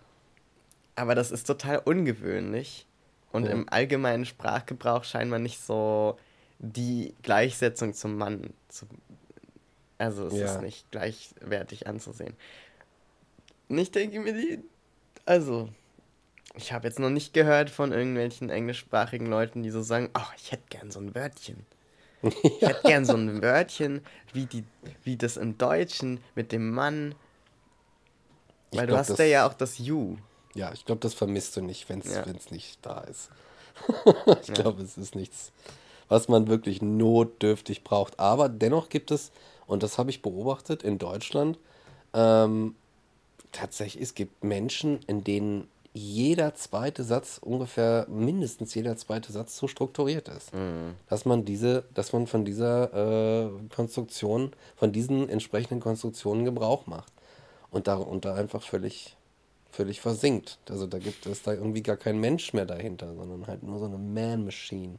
Aber das ist total ungewöhnlich. Und ja. im allgemeinen Sprachgebrauch scheint man nicht so die Gleichsetzung zum Mann zu. Also es ja. ist nicht gleichwertig anzusehen. Und ich denke mir, die. Also, ich habe jetzt noch nicht gehört von irgendwelchen englischsprachigen Leuten, die so sagen, oh, ich hätte gern so ein Wörtchen. Ja. Ich hätte gern so ein Wörtchen, wie, die, wie das im Deutschen mit dem Mann. Weil glaub, du hast da ja auch das You. Ja, ich glaube, das vermisst du nicht, wenn es ja. nicht da ist. ich ja. glaube, es ist nichts, was man wirklich notdürftig braucht. Aber dennoch gibt es, und das habe ich beobachtet in Deutschland, ähm, tatsächlich, es gibt Menschen, in denen jeder zweite Satz ungefähr mindestens jeder zweite Satz so strukturiert ist, mhm. dass man diese, dass man von dieser äh, Konstruktion, von diesen entsprechenden Konstruktionen Gebrauch macht und da, und da einfach völlig völlig versinkt. Also da gibt es da irgendwie gar kein Mensch mehr dahinter, sondern halt nur so eine Man-Machine.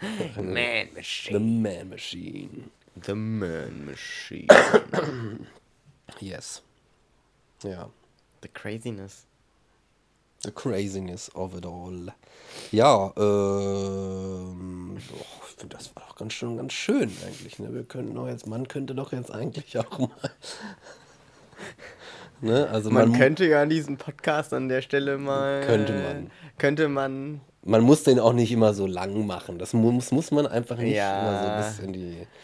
Man-Machine. The Man-Machine. The Man-Machine. yes. Ja. The craziness. The craziness of it all. Ja, ähm, oh, ich finde, das war doch ganz schön, ganz schön eigentlich. Ne? Wir könnten doch jetzt, man könnte doch jetzt eigentlich auch mal Ne? Also man, man, könnte ja diesen Podcast an der Stelle mal. Könnte man. Könnte man. Man muss den auch nicht immer so lang machen. Das muss, muss man einfach nicht ja. immer so bis in die.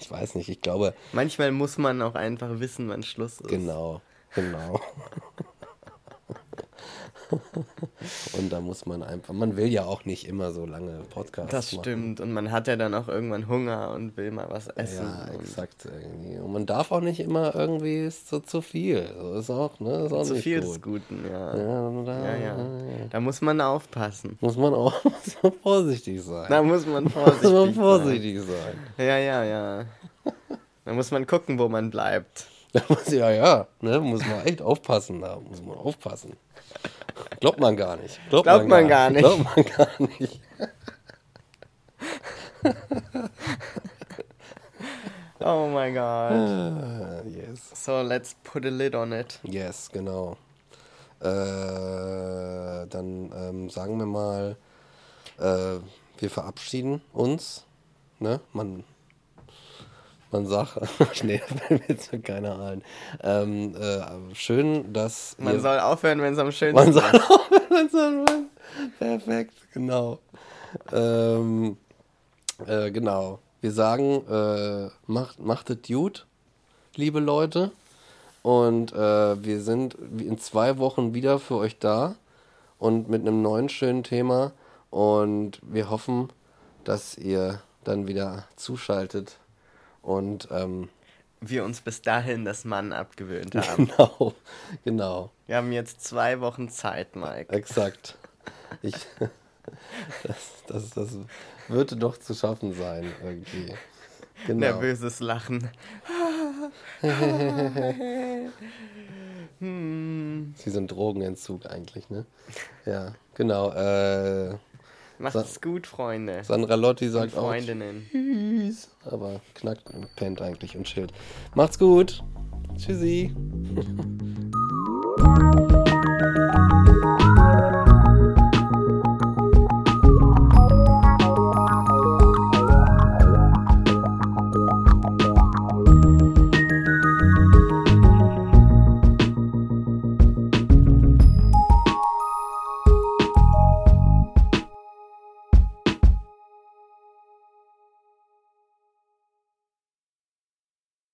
Ich weiß nicht, ich glaube. Manchmal muss man auch einfach wissen, wann Schluss ist. Genau, genau. und da muss man einfach, man will ja auch nicht immer so lange Podcasts Das stimmt und man hat ja dann auch irgendwann Hunger und will mal was essen. Ja, exakt irgendwie. Und man darf auch nicht immer irgendwie ist so zu viel. So ist auch, ne? Ist auch zu viel gut. des Guten, ja. Ja, da, ja, ja. Da muss man aufpassen. Muss man auch muss man vorsichtig sein. Da muss man vorsichtig, muss man vorsichtig sein. sein. Ja, ja, ja. Da muss man gucken, wo man bleibt. ja, ja, ne, muss man echt aufpassen, da muss man aufpassen. Glaubt man gar nicht. Glaubt, Glaubt man, gar, nicht. Glaubt man gar nicht. oh my god. Uh, yes. So let's put a lid on it. Yes, genau. Äh, dann ähm, sagen wir mal, äh, wir verabschieden uns. Ne? Man man sagt, nee, jetzt keiner ein. Ähm, äh, schön, dass. Man soll aufhören, wenn es am schönsten man ist. Man soll aufhören, wenn es am schönsten Perfekt, genau. Ähm, äh, genau. Wir sagen, äh, macht, macht es gut, liebe Leute. Und äh, wir sind in zwei Wochen wieder für euch da und mit einem neuen schönen Thema. Und wir hoffen, dass ihr dann wieder zuschaltet und ähm, wir uns bis dahin das Mann abgewöhnt haben. Genau, genau. Wir haben jetzt zwei Wochen Zeit, Mike. Exakt. Ich, das, das, das würde doch zu schaffen sein, irgendwie. Genau. Nervöses Lachen. hm. Sie sind Drogenentzug eigentlich, ne? Ja, genau. Äh, Macht es gut, Freunde. Sandra Lotti sagt und Freundinnen. auch Tschüss. Aber knackt und pennt eigentlich und chillt. Macht's gut. Tschüssi.